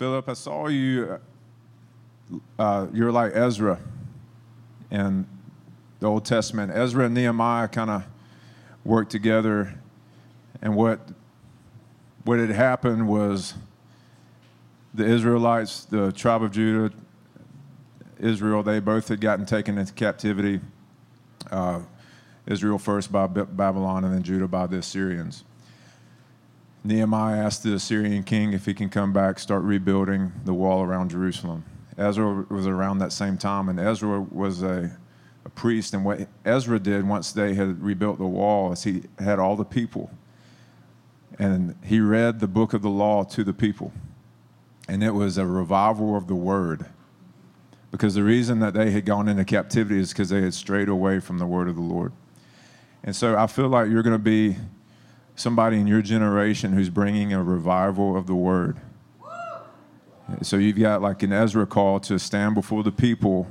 Philip, I saw you. Uh, you're like Ezra in the Old Testament. Ezra and Nehemiah kind of worked together, and what what had happened was the Israelites, the tribe of Judah, Israel, they both had gotten taken into captivity. Uh, Israel first by Babylon, and then Judah by the Assyrians. Nehemiah asked the Assyrian king if he can come back, start rebuilding the wall around Jerusalem. Ezra was around that same time, and Ezra was a, a priest. And what Ezra did once they had rebuilt the wall is he had all the people, and he read the book of the law to the people. And it was a revival of the word. Because the reason that they had gone into captivity is because they had strayed away from the word of the Lord. And so I feel like you're going to be somebody in your generation who's bringing a revival of the word. So you've got like an Ezra call to stand before the people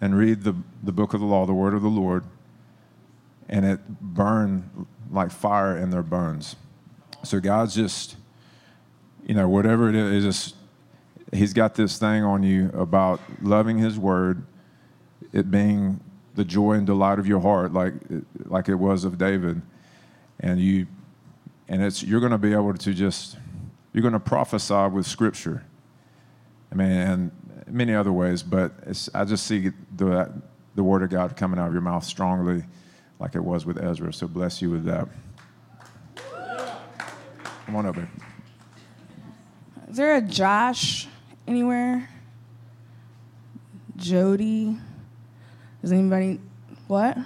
and read the, the book of the law, the word of the Lord, and it burn like fire in their bones. So God's just, you know, whatever it is, just, He's got this thing on you about loving His word, it being the joy and delight of your heart, like like it was of David, and you, and it's you're going to be able to just you're going to prophesy with Scripture. I mean, and many other ways, but I just see the the Word of God coming out of your mouth strongly, like it was with Ezra. So bless you with that. Come on over. Is there a Josh anywhere? Jody? Does anybody, what?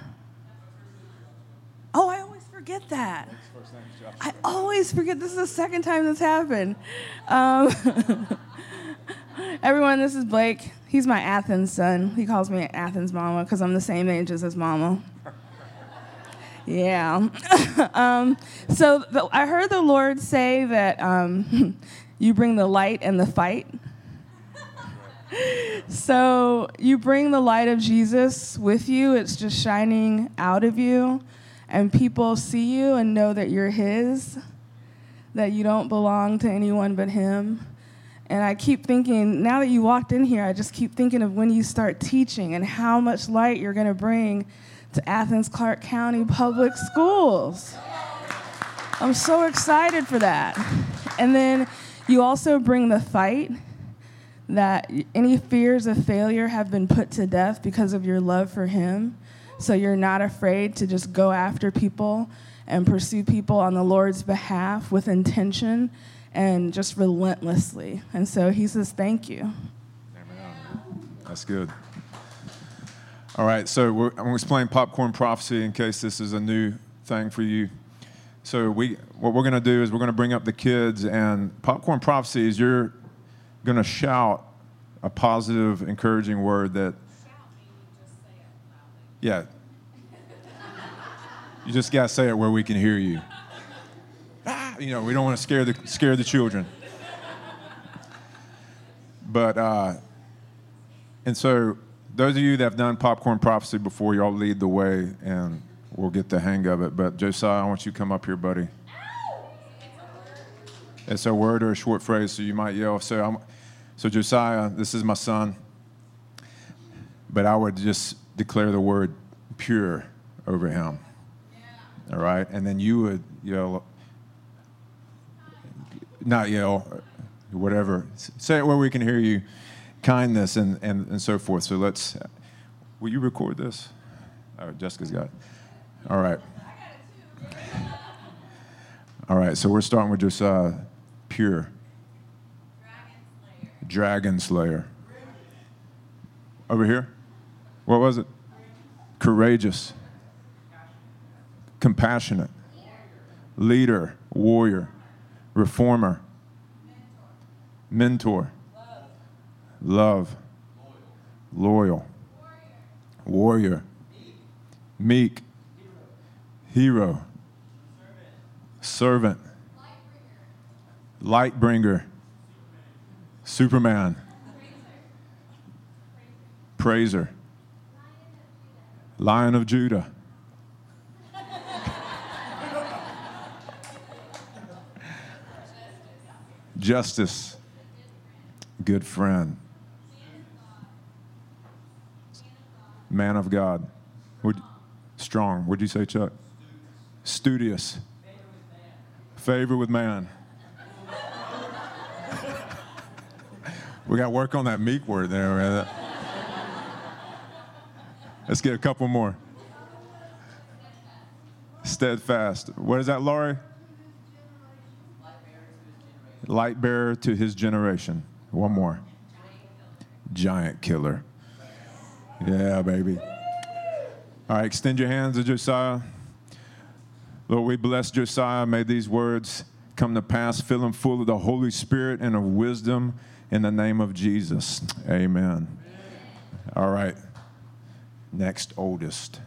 Oh, I always forget that. I always forget. This is the second time this happened. Um, everyone, this is Blake. He's my Athens son. He calls me Athens mama because I'm the same age as his mama. Yeah. um, so the, I heard the Lord say that um, you bring the light and the fight so you bring the light of Jesus with you, it's just shining out of you, and people see you and know that you're His, that you don't belong to anyone but Him. And I keep thinking, now that you walked in here, I just keep thinking of when you start teaching and how much light you're going to bring to Athens Clarke County Public Schools. I'm so excited for that. And then you also bring the fight that any fears of failure have been put to death because of your love for Him. So you're not afraid to just go after people and pursue people on the Lord's behalf with intention and just relentlessly. And so He says, Thank you. That's good. All right, so I'm going to explain popcorn prophecy in case this is a new thing for you. So we, what we're going to do is we're going to bring up the kids, and popcorn prophecy is you're going to shout a positive, encouraging word that. Yeah. You just got to say it where we can hear you. Ah, you know, we don't want to scare the, scare the children. But, uh, and so those of you that have done popcorn prophecy before, y'all lead the way and we'll get the hang of it. But Josiah, I want you to come up here, buddy. It's a word or a short phrase, so you might yell. So I'm, so, Josiah, this is my son, but I would just declare the word pure over him. Yeah. All right? And then you would yell, not yell, whatever. Say it where we can hear you, kindness and, and, and so forth. So, let's, will you record this? Oh, Jessica's got it. All right. All right, so we're starting with Josiah, uh, pure. Dragon Slayer. Over here? What was it? Courageous. Compassionate. Leader. Warrior. Reformer. Mentor. Love. Loyal. Warrior. Meek. Hero. Servant. Light bringer Superman. Praiser. Lion of Judah. Justice. Good friend. Man of God. Would, strong. Would you say, Chuck? Studious. Favor with man. we got to work on that meek word there. man. Let's get a couple more. Steadfast. What is that, Laurie? Light bearer to his generation. One more. Giant killer. Yeah, baby. All right, extend your hands to Josiah. Lord, we bless Josiah. May these words come to pass. Fill him full of the Holy Spirit and of wisdom in the name of Jesus. Amen. All right. Next oldest.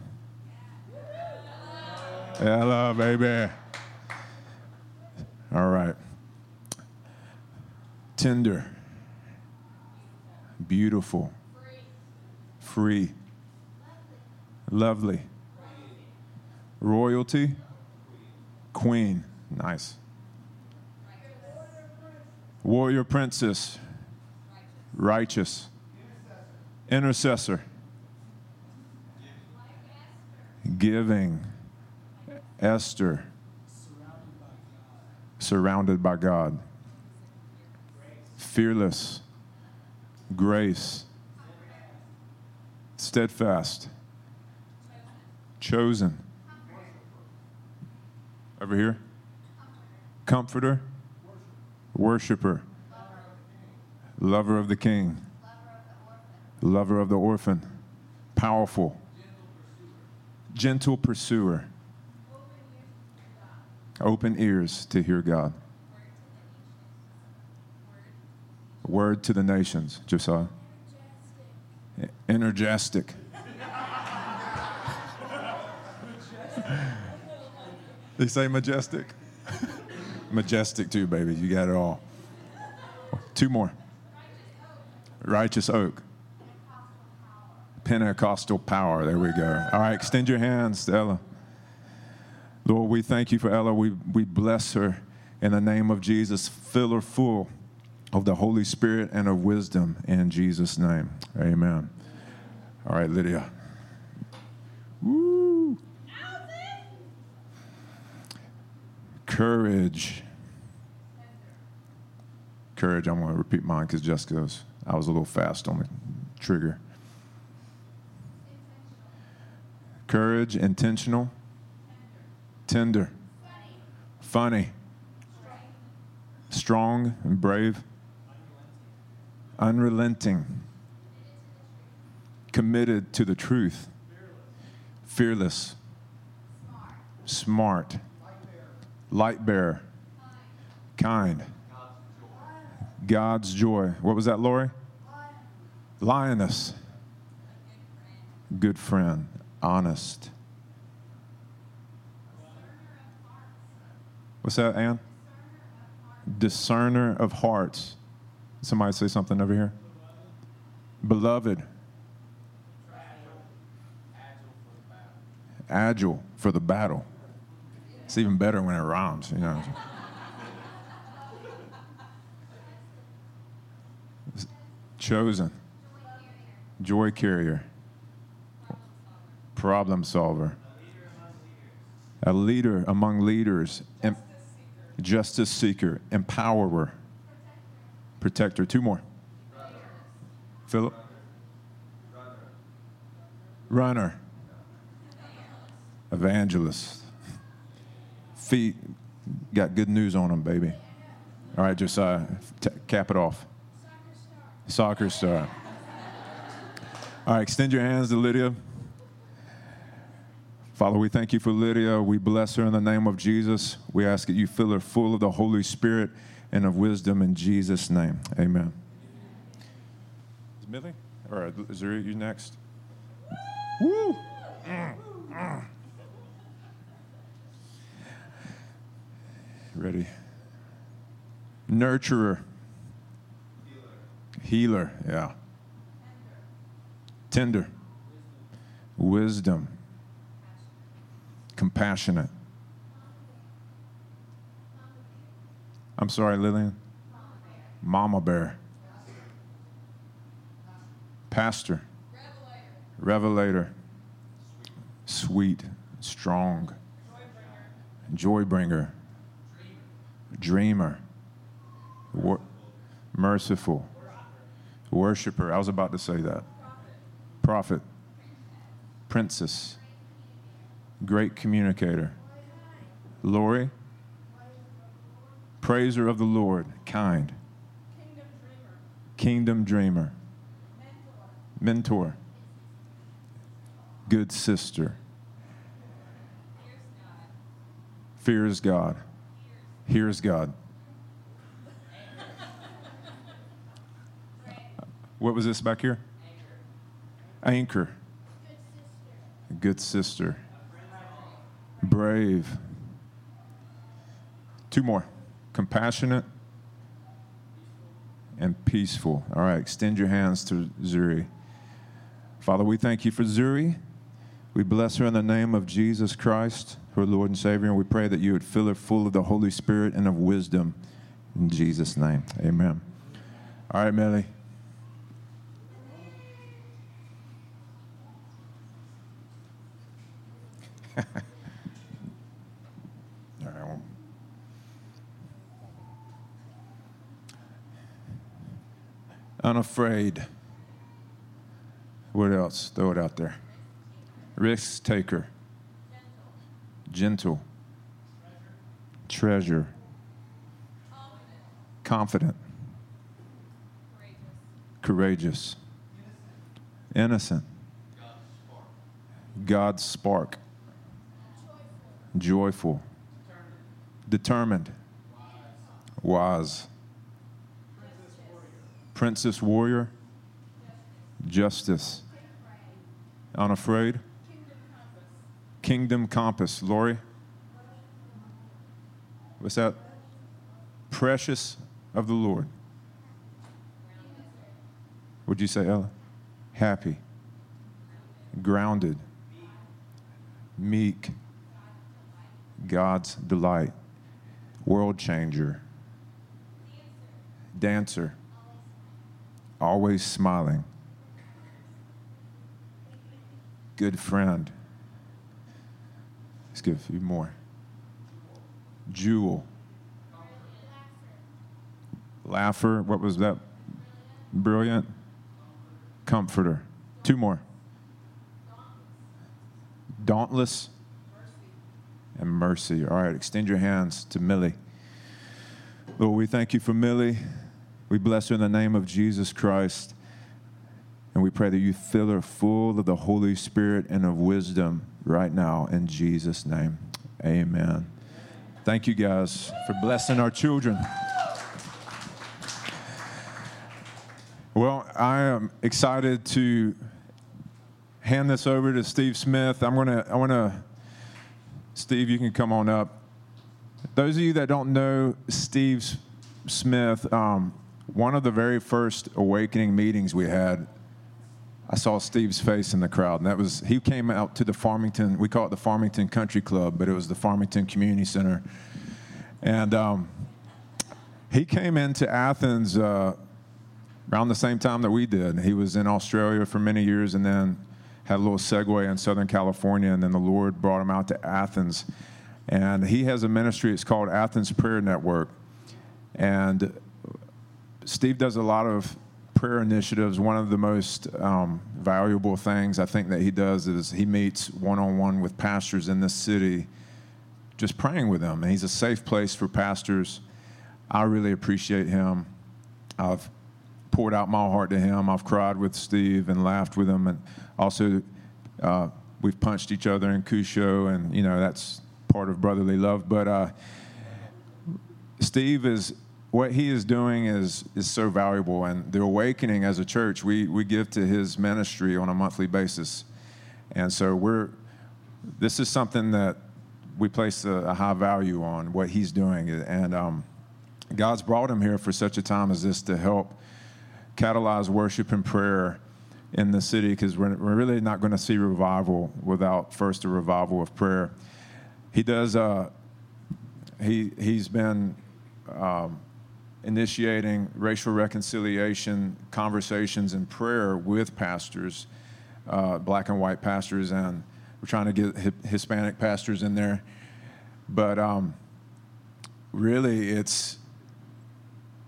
Hello, baby. All right. Tender. Beautiful. Free. Lovely. Royalty. Queen. Nice. Warrior princess. Righteous. Intercessor. Giving. Esther. Surrounded by God. Fearless. Grace. Steadfast. Chosen. Over here. Comforter. Worshiper. Lover of the king. Lover of the orphan. Powerful. Gentle pursuer. Open ears to hear God. Word to the nations, Josiah. Energetic. they say majestic? majestic too, baby. You got it all. Two more. Righteous oak. Pentecostal power. There we go. All right, extend your hands to Ella. Lord, we thank you for Ella. We, we bless her in the name of Jesus. Fill her full of the Holy Spirit and of wisdom in Jesus' name. Amen. All right, Lydia. Woo. Courage. Courage. I'm going to repeat mine because Jessica's, I was a little fast on the trigger. Courage, intentional, tender, funny, strong and brave, unrelenting, committed to the truth, fearless, smart, light bearer, kind, God's joy. What was that, Lori? Lioness, good friend, honest. What's that, Ann? Discerner of hearts. Somebody say something over here. Beloved. Agile for the battle. It's even better when it rhymes, you know. Chosen. Joy carrier. Problem solver. A leader among leaders. Justice seeker. Empowerer. Protector. Two more. Philip. Runner. Evangelist. Feet. Got good news on them, baby. All right, Josiah, t- cap it off. Soccer star. All right, extend your hands to Lydia. Father, we thank you for Lydia. We bless her in the name of Jesus. We ask that you fill her full of the Holy Spirit and of wisdom in Jesus' name. Amen. Is Millie? All right, is there you next? Woo! Ready? Nurturer. Healer, yeah. Tender. Wisdom. Compassionate. I'm sorry, Lillian. Mama bear. pastor, revelator, sweet, strong, joy bringer, dreamer, wor- merciful, worshiper. I was about to say that. Prophet, princess, great communicator, Lori, praiser of the Lord, kind, kingdom dreamer, mentor, good sister, fears God, hears God. What was this back here? Anchor. Good sister. Brave. Two more. Compassionate and peaceful. All right, extend your hands to Zuri. Father, we thank you for Zuri. We bless her in the name of Jesus Christ, her Lord and Savior, and we pray that you would fill her full of the Holy Spirit and of wisdom. In Jesus' name, amen. All right, Millie. All right, well. Unafraid. What else? Throw it out there. Risk taker. Gentle. Treasure. Confident. Courageous. Innocent. God's spark. Joyful. Determined. Wise. Princess warrior. Justice. Unafraid. Kingdom compass. Lori? What's that? Precious of the Lord. Would you say, Ella? Happy. Grounded. Meek. God's delight. World changer. Dancer. Always smiling. Good friend. Let's give a few more. Jewel. Laugher. What was that? Brilliant. Comforter. Two more. Dauntless and mercy. All right, extend your hands to Millie. Lord, we thank you for Millie. We bless her in the name of Jesus Christ. And we pray that you fill her full of the Holy Spirit and of wisdom right now in Jesus' name. Amen. Thank you guys for blessing our children. Well, I am excited to hand this over to Steve Smith. I'm gonna, I wanna, Steve, you can come on up. Those of you that don't know Steve Smith, um, one of the very first awakening meetings we had, I saw Steve's face in the crowd, and that was he came out to the Farmington. We call it the Farmington Country Club, but it was the Farmington Community Center, and um, he came into Athens uh, around the same time that we did. He was in Australia for many years, and then had a little segue in Southern California, and then the Lord brought him out to Athens, and he has a ministry. It's called Athens Prayer Network, and Steve does a lot of prayer initiatives. One of the most um, valuable things I think that he does is he meets one on one with pastors in this city, just praying with them. And he's a safe place for pastors. I really appreciate him. I've poured out my heart to him. I've cried with Steve and laughed with him, and also uh, we've punched each other in Cusho, and you know that's part of brotherly love. But uh, Steve is what he is doing is is so valuable, and the awakening as a church, we we give to his ministry on a monthly basis, and so we're this is something that we place a, a high value on what he's doing, and um, God's brought him here for such a time as this to help catalyze worship and prayer in the city because we're, we're really not going to see revival without first a revival of prayer. He does. Uh, he he's been um, initiating racial reconciliation conversations and prayer with pastors, uh, black and white pastors, and we're trying to get hi- Hispanic pastors in there. But um, really, it's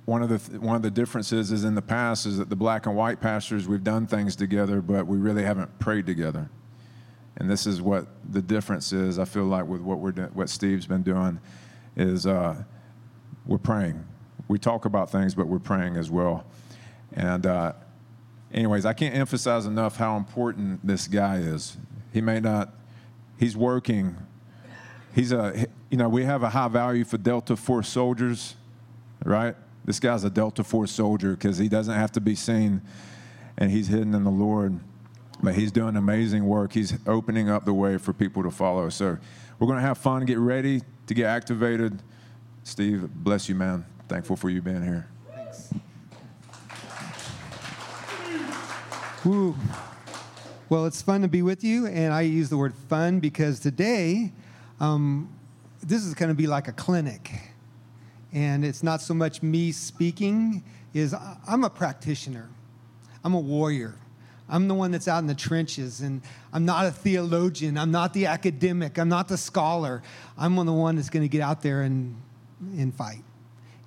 one of the th- one of the differences is in the past is that the black and white pastors we've done things together, but we really haven't prayed together. And this is what the difference is. I feel like with what we're do- what Steve's been doing is uh, we're praying. We talk about things, but we're praying as well. And uh, anyways, I can't emphasize enough how important this guy is. He may not. He's working. He's a. You know, we have a high value for Delta Force soldiers, right? This guy's a Delta Force soldier because he doesn't have to be seen, and he's hidden in the Lord. But he's doing amazing work. He's opening up the way for people to follow. So we're going to have fun, get ready to get activated. Steve, bless you, man. Thankful for you being here. Thanks. Woo. Well, it's fun to be with you, and I use the word fun because today, um, this is going to be like a clinic, and it's not so much me speaking. Is I'm a practitioner, I'm a warrior. I'm the one that's out in the trenches, and I'm not a theologian. I'm not the academic. I'm not the scholar. I'm the one that's going to get out there and, and fight.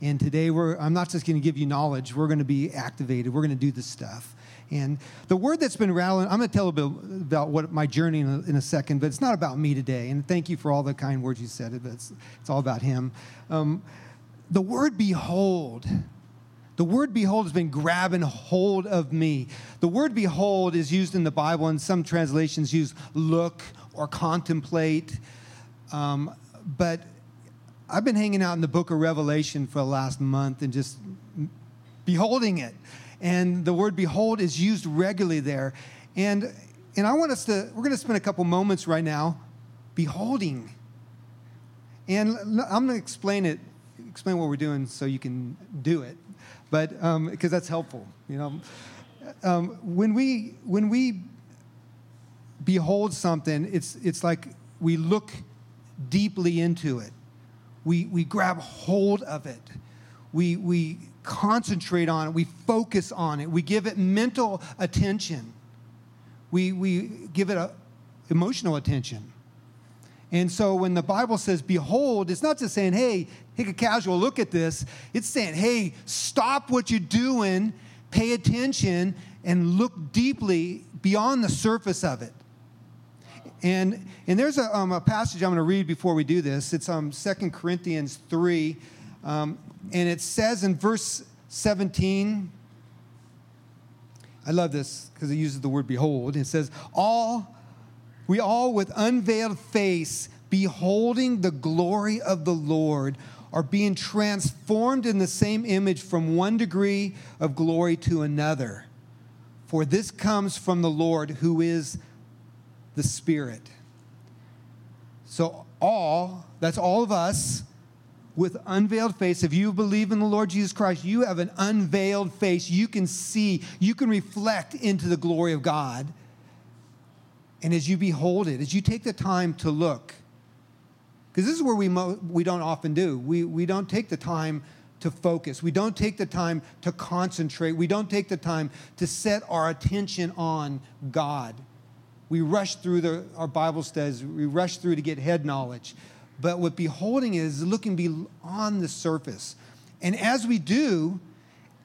And today, we're, I'm not just going to give you knowledge, we're going to be activated. We're going to do this stuff. And the word that's been rattling, I'm going to tell a bit about what my journey in a, in a second, but it's not about me today. And thank you for all the kind words you said, but it's, it's all about Him. Um, the word behold, the word behold has been grabbing hold of me. The word behold is used in the Bible, and some translations use look or contemplate. Um, but I've been hanging out in the book of Revelation for the last month and just beholding it. And the word behold is used regularly there. And, and I want us to, we're going to spend a couple moments right now beholding. And I'm going to explain it, explain what we're doing so you can do it. But because um, that's helpful, you know. Um, when we when we behold something, it's it's like we look deeply into it. We we grab hold of it. We we concentrate on it. We focus on it. We give it mental attention. We we give it a emotional attention. And so when the Bible says behold, it's not just saying, hey, take a casual look at this. It's saying, hey, stop what you're doing, pay attention, and look deeply beyond the surface of it. And, and there's a, um, a passage I'm going to read before we do this. It's um, 2 Corinthians 3. Um, and it says in verse 17, I love this because it uses the word behold. It says, All we all, with unveiled face, beholding the glory of the Lord, are being transformed in the same image from one degree of glory to another. For this comes from the Lord who is the Spirit. So, all, that's all of us, with unveiled face. If you believe in the Lord Jesus Christ, you have an unveiled face. You can see, you can reflect into the glory of God. And as you behold it, as you take the time to look, because this is where we, mo- we don't often do, we, we don't take the time to focus. We don't take the time to concentrate. We don't take the time to set our attention on God. We rush through the, our Bible studies, we rush through to get head knowledge. But what beholding is looking beyond the surface. And as we do,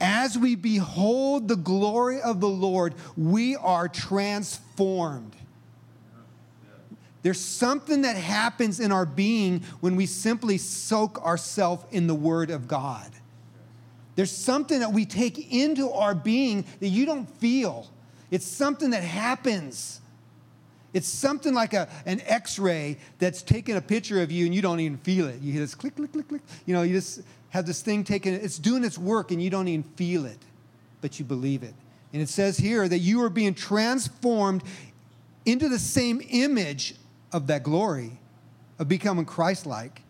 as we behold the glory of the Lord, we are transformed. There's something that happens in our being when we simply soak ourselves in the Word of God. There's something that we take into our being that you don't feel. It's something that happens. It's something like a, an x ray that's taking a picture of you and you don't even feel it. You hear this click, click, click, click. You know, you just have this thing taken, it's doing its work and you don't even feel it, but you believe it. And it says here that you are being transformed into the same image of that glory, of becoming Christ like.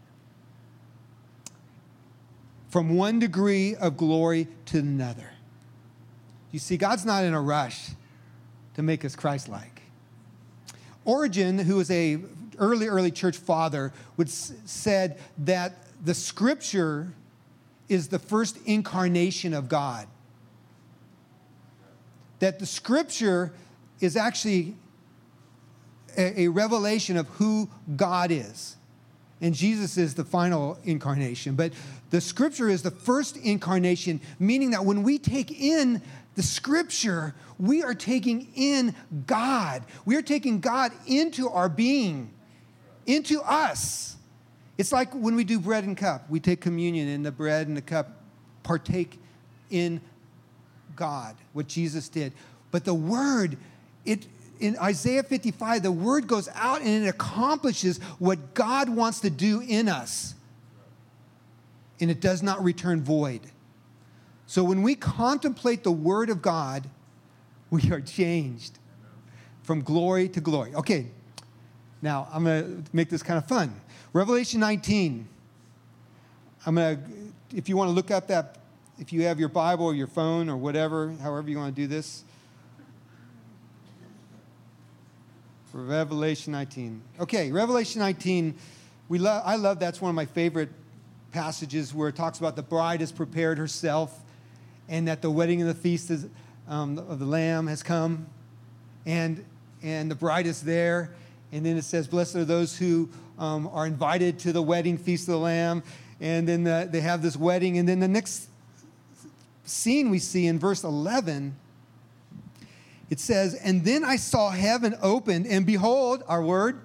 From one degree of glory to another. You see, God's not in a rush to make us Christ like. Origen, who was a early, early church father, would said that the scripture is the first incarnation of God. That the scripture is actually a, a, revelation of who God is. And Jesus is the final incarnation. But the scripture is the first incarnation, meaning that when we take in the scripture, we are taking in God. We are taking God into our being, into us. It's like when we do bread and cup, we take communion, and the bread and the cup partake in God, what Jesus did. But the word, it in Isaiah 55, the word goes out and it accomplishes what God wants to do in us. And it does not return void. So when we contemplate the word of God, we are changed from glory to glory. Okay, now I'm going to make this kind of fun. Revelation 19. I'm going to, if you want to look up that, if you have your Bible or your phone or whatever, however you want to do this. Revelation 19. Okay, Revelation 19. We love, I love that's one of my favorite passages where it talks about the bride has prepared herself and that the wedding and the feast is, um, of the Lamb has come. And, and the bride is there. And then it says, Blessed are those who um, are invited to the wedding feast of the Lamb. And then the, they have this wedding. And then the next scene we see in verse 11, it says, And then I saw heaven opened, and behold, our word,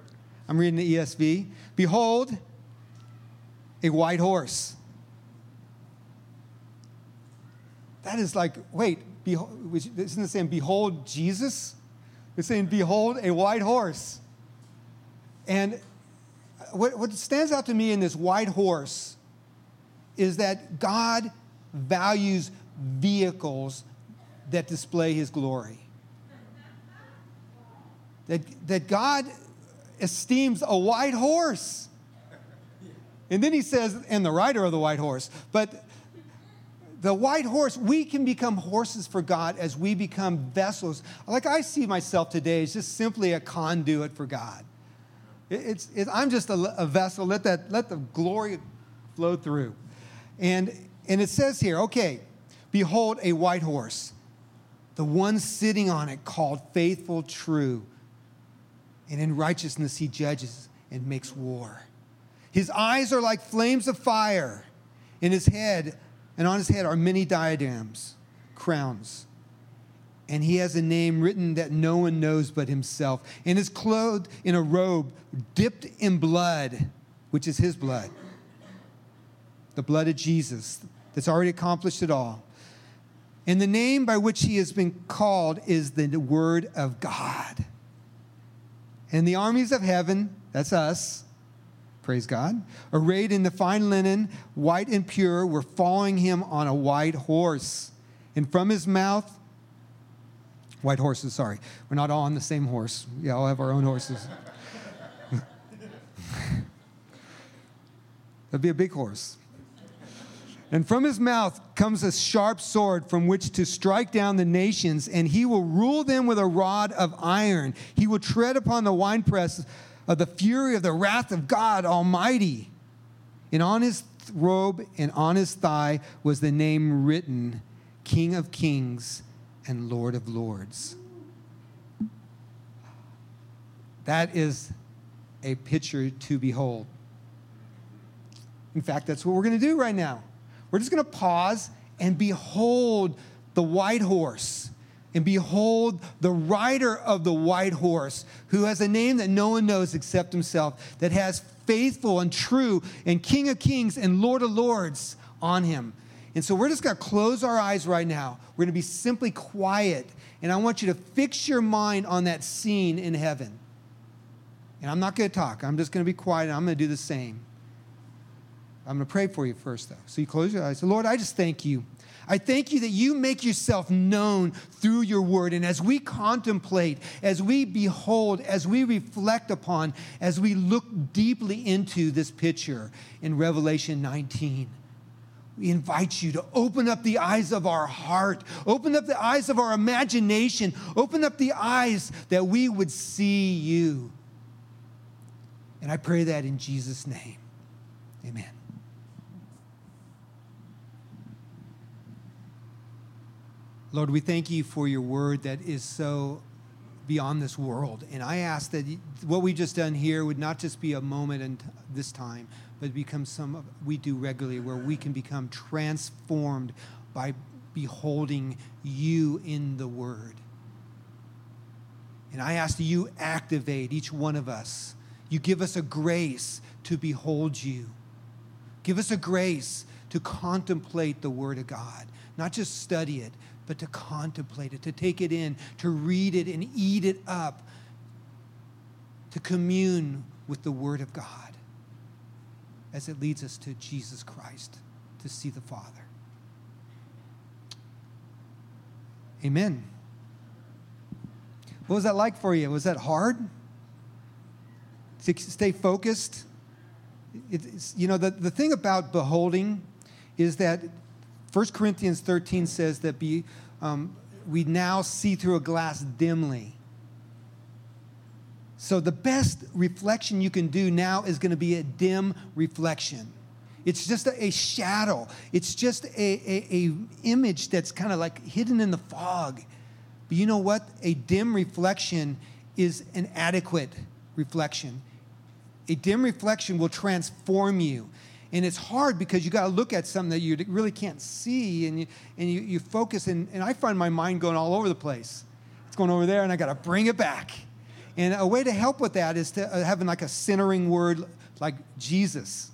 I'm reading the ESV, behold, a white horse. That is like, wait, behold, isn't it saying, behold Jesus? It's saying, behold a white horse. And uh, what, what stands out to me in this white horse is that God values vehicles that display his glory. That, that God esteems a white horse. And then he says, and the rider of the white horse. But the white horse, we can become horses for God as we become vessels. Like I see myself today as just simply a conduit for God. It's, it's, I'm just a, a, vessel. Let, that, let the glory flow through. And, and it says here, okay, behold a white horse, the one sitting on it called faithful, true. And in righteousness he judges and makes war. His eyes are like flames of fire. In his head, and on his head are many diadems, crowns and he has a name written that no one knows but himself, and is clothed in a robe dipped in blood, which is his blood, the blood of Jesus that's already accomplished it all. And the name by which he has been called is the Word of God. And the armies of heaven, that's us, praise God, arrayed in the fine linen, white and pure, were following him on a white horse. And from his mouth White horses, sorry. We're not all on the same horse. We all have our own horses. That'd be a big horse. And from his mouth comes a sharp sword from which to strike down the nations, and he will rule them with a rod of iron. He will tread upon the winepress of the fury of the wrath of God Almighty. And on his robe and on his thigh was the name written King of Kings and Lord of Lords. That is a picture to behold. In fact, that's what we're going to do right now. We're just going to pause and behold the white horse and behold the rider of the white horse who has a name that no one knows except himself, that has faithful and true and King of kings and Lord of lords on him. And so we're just going to close our eyes right now. We're going to be simply quiet. And I want you to fix your mind on that scene in heaven. And I'm not going to talk. I'm just going to be quiet. and I'm going to do the same. I'm going to pray for you first, though. So you close your eyes. Lord, I just thank you. I thank you that you make yourself known through your word. And as we contemplate, as we behold, as we reflect upon, as we look deeply into this picture in Revelation 19, we invite you to open up the eyes of our heart, open up the eyes of our imagination, open up the eyes that we would see you. And I pray that in Jesus' name. Amen. Lord, we thank you for your word that is so beyond this world. And I ask that what we've just done here would not just be a moment in this time, but become some we do regularly where we can become transformed by beholding you in the word. And I ask that you activate each one of us. You give us a grace to behold you. Give us a grace to contemplate the Word of God, not just study it, but to contemplate it, to take it in, to read it and eat it up, to commune with the Word of God as it leads us to Jesus Christ, to see the Father. Amen. What was that like for you? Was that hard? To stay focused? It's, you know, the, the thing about beholding is that 1 Corinthians 13 says that be, um, we now see through a glass dimly. So the best reflection you can do now is going to be a dim reflection. It's just a, a shadow. It's just a, a, a image that's kind of like hidden in the fog. But you know what? A dim reflection is an adequate reflection. A dim reflection will transform you. And it's hard because you got to look at something that you really can't see and you, and you, you focus. And, and I find my mind going all over the place. It's going over there and I got to bring it back. And a way to help with that is to uh, having like a centering word like Jesus.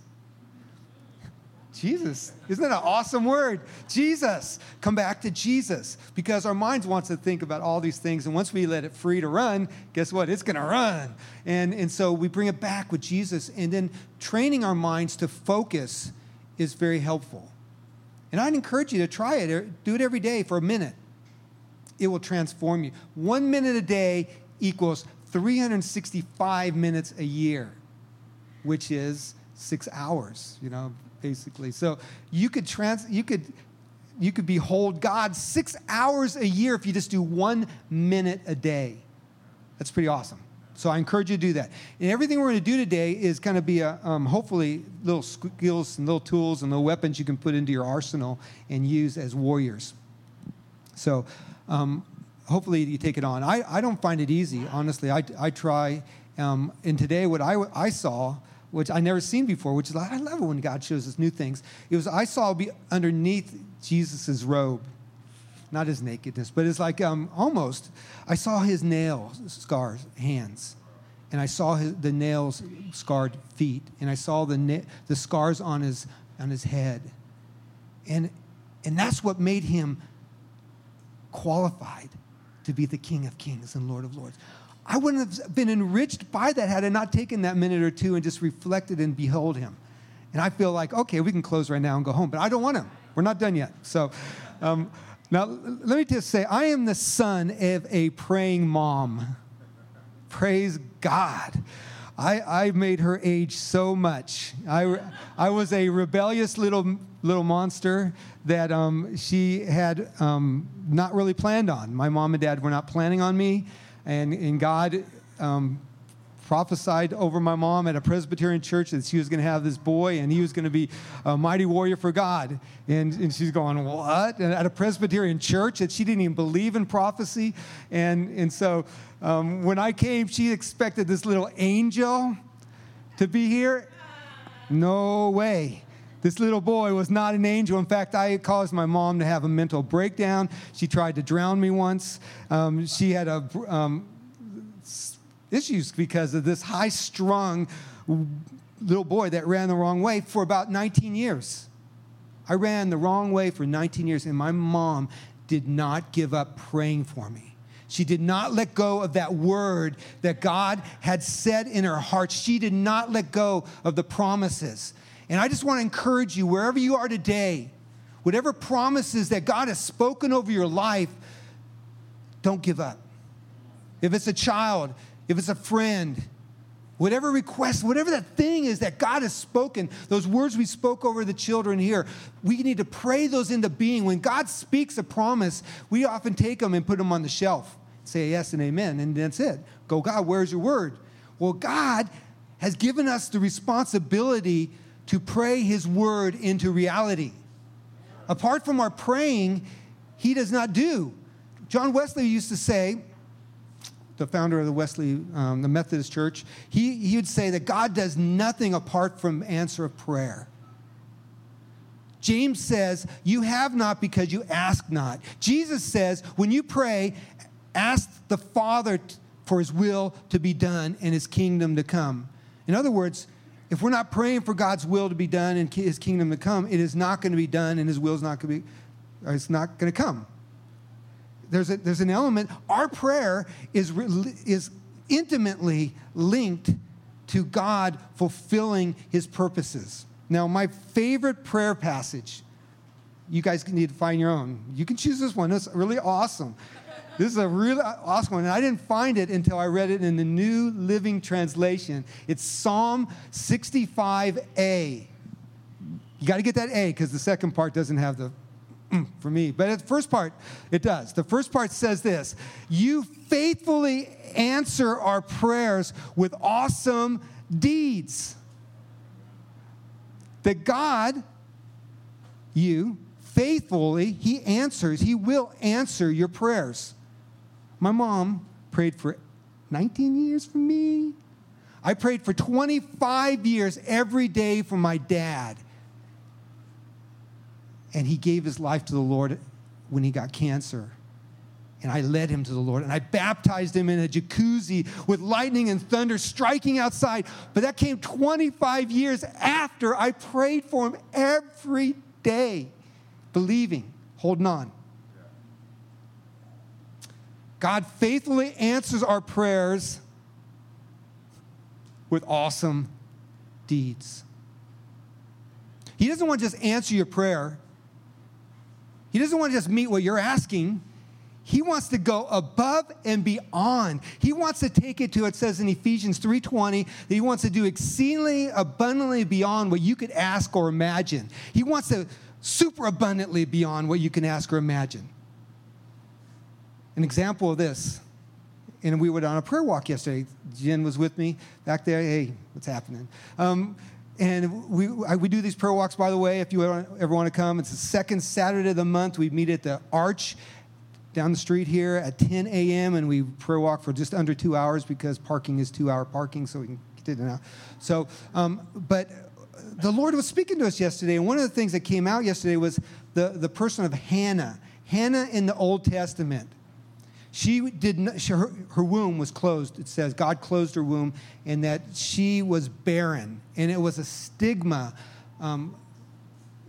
Jesus. Isn't that an awesome word? Jesus. Come back to Jesus because our minds wants to think about all these things. And once we let it free to run, guess what? It's going to run. And, and so we bring it back with Jesus. And then training our minds to focus is very helpful. And I'd encourage you to try it. Er, do it every day for a minute. It will transform you. One minute a day equals 365 minutes a year, which is six hours, you know, basically. So you could trans you could you could behold God six hours a year if you just do one minute a day. That's pretty awesome. So I encourage you to do that. And everything we're going to do today is kind of be a, um, hopefully little skills and little tools and little weapons you can put into your arsenal and use as warriors. So um, hopefully you take it on. I, I don't find it easy, honestly. I, I try. Um, and today, what I, I saw which I never seen before, which is like, I love it when God shows us new things. It was, I saw underneath Jesus' robe, not his nakedness, but it's like um, almost, I saw his nail scars, hands, and I saw his, the nails scarred feet, and I saw the, na- the scars on his, on his head. And, and that's what made him qualified to be the King of Kings and Lord of Lords. I wouldn't have been enriched by that had I not taken that minute or two and just reflected and behold him. And I feel like, okay, we can close right now and go home, but I don't want to. We're not done yet. So um, now let me just say, I am the son of a praying mom. Praise God. I, I made her age so much. I, I was a rebellious little, little monster that um, she had um, not really planned on. My mom and dad were not planning on me and, and God um, prophesied over my mom at a Presbyterian church that she was going to have this boy and he was going to be a mighty warrior for God. And, and she's going, What? And at a Presbyterian church that she didn't even believe in prophecy. And, and so um, when I came, she expected this little angel to be here. No way. This little boy was not an angel. In fact, I caused my mom to have a mental breakdown. She tried to drown me once. Um, she had a, um, issues because of this high strung little boy that ran the wrong way for about 19 years. I ran the wrong way for 19 years, and my mom did not give up praying for me. She did not let go of that word that God had said in her heart. She did not let go of the promises. And I just want to encourage you, wherever you are today, whatever promises that God has spoken over your life, don't give up. If it's a child, if it's a friend, whatever request, whatever that thing is that God has spoken, those words we spoke over the children here, we need to pray those into being. When God speaks a promise, we often take them and put them on the shelf, say yes and amen, and that's it. Go, God, where's your word? Well, God has given us the responsibility to pray His word into reality. Apart from our praying, he does not do. John Wesley used to say, the founder of the Wesley, um, the Methodist Church, he, he would say that God does nothing apart from answer of prayer. James says, You have not because you ask not. Jesus says, When you pray, ask the Father for his will to be done and his kingdom to come. In other words, if we're not praying for God's will to be done and his kingdom to come, it is not going to be done and his will is not going to be, uh, it's not going to come there's, a, there's an element, our prayer is, is intimately linked to God fulfilling his purposes. Now, my favorite prayer passage, you guys need to find your own. You can choose this one, it's really awesome. This is a really awesome one, and I didn't find it until I read it in the New Living Translation. It's Psalm 65a. You got to get that A because the second part doesn't have the mm for me. But the first part, it does. The first part says this You faithfully answer our prayers with awesome deeds. That God, you, faithfully, He answers, He will answer your prayers. My mom prayed for 19 years for me. I prayed for 25 years every day for my dad and he gave his life to the Lord when he got cancer. And I led him to the Lord. And I baptized him in a jacuzzi with lightning and thunder striking outside. But that came 25 years after I prayed for him every day, believing, holding on. God faithfully answers our prayers with awesome deeds. He doesn't want to just answer your prayer, he doesn't want to just meet what you're asking. He wants to go above and beyond. He wants to take it to it says in Ephesians 3:20 that he wants to do exceedingly abundantly beyond what you could ask or imagine. He wants to super abundantly beyond what you can ask or imagine. An example of this, and we were on a prayer walk yesterday. Jen was with me back there. Hey, what's happening? Um, and we, we do these prayer walks, by the way, if you ever want to come. It's the second Saturday of the month. We meet at the Arch down the street here at 10 a.m. and we prayer walk for just under two hours because parking is two hour parking, so we can get and out. So, um, but the Lord was speaking to us yesterday, and one of the things that came out yesterday was the, the person of Hannah. Hannah in the Old Testament. She did not, she, her, her womb was closed. It says God closed her womb and that she was barren. And it was a stigma um,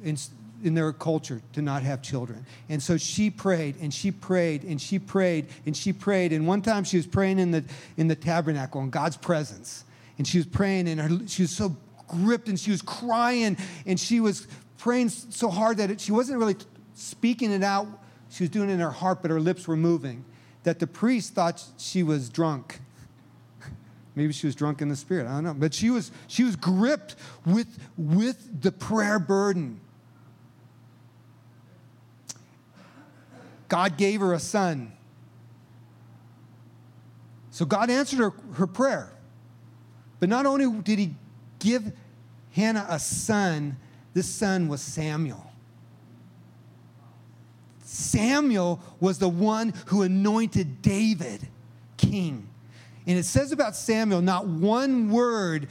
in, in their culture to not have children. And so she prayed and she prayed and she prayed and she prayed. And one time she was praying in the, in the tabernacle in God's presence. And she was praying and her, she was so gripped and she was crying and she was praying so hard that it, she wasn't really speaking it out. She was doing it in her heart, but her lips were moving that the priest thought she was drunk. Maybe she was drunk in the spirit. I don't know. But she was, she was gripped with, with the prayer burden. God gave her a son. So God answered her, her prayer. But not only did he give Hannah a son, this son was Samuel. Samuel was the one who anointed David king. And it says about Samuel, not one word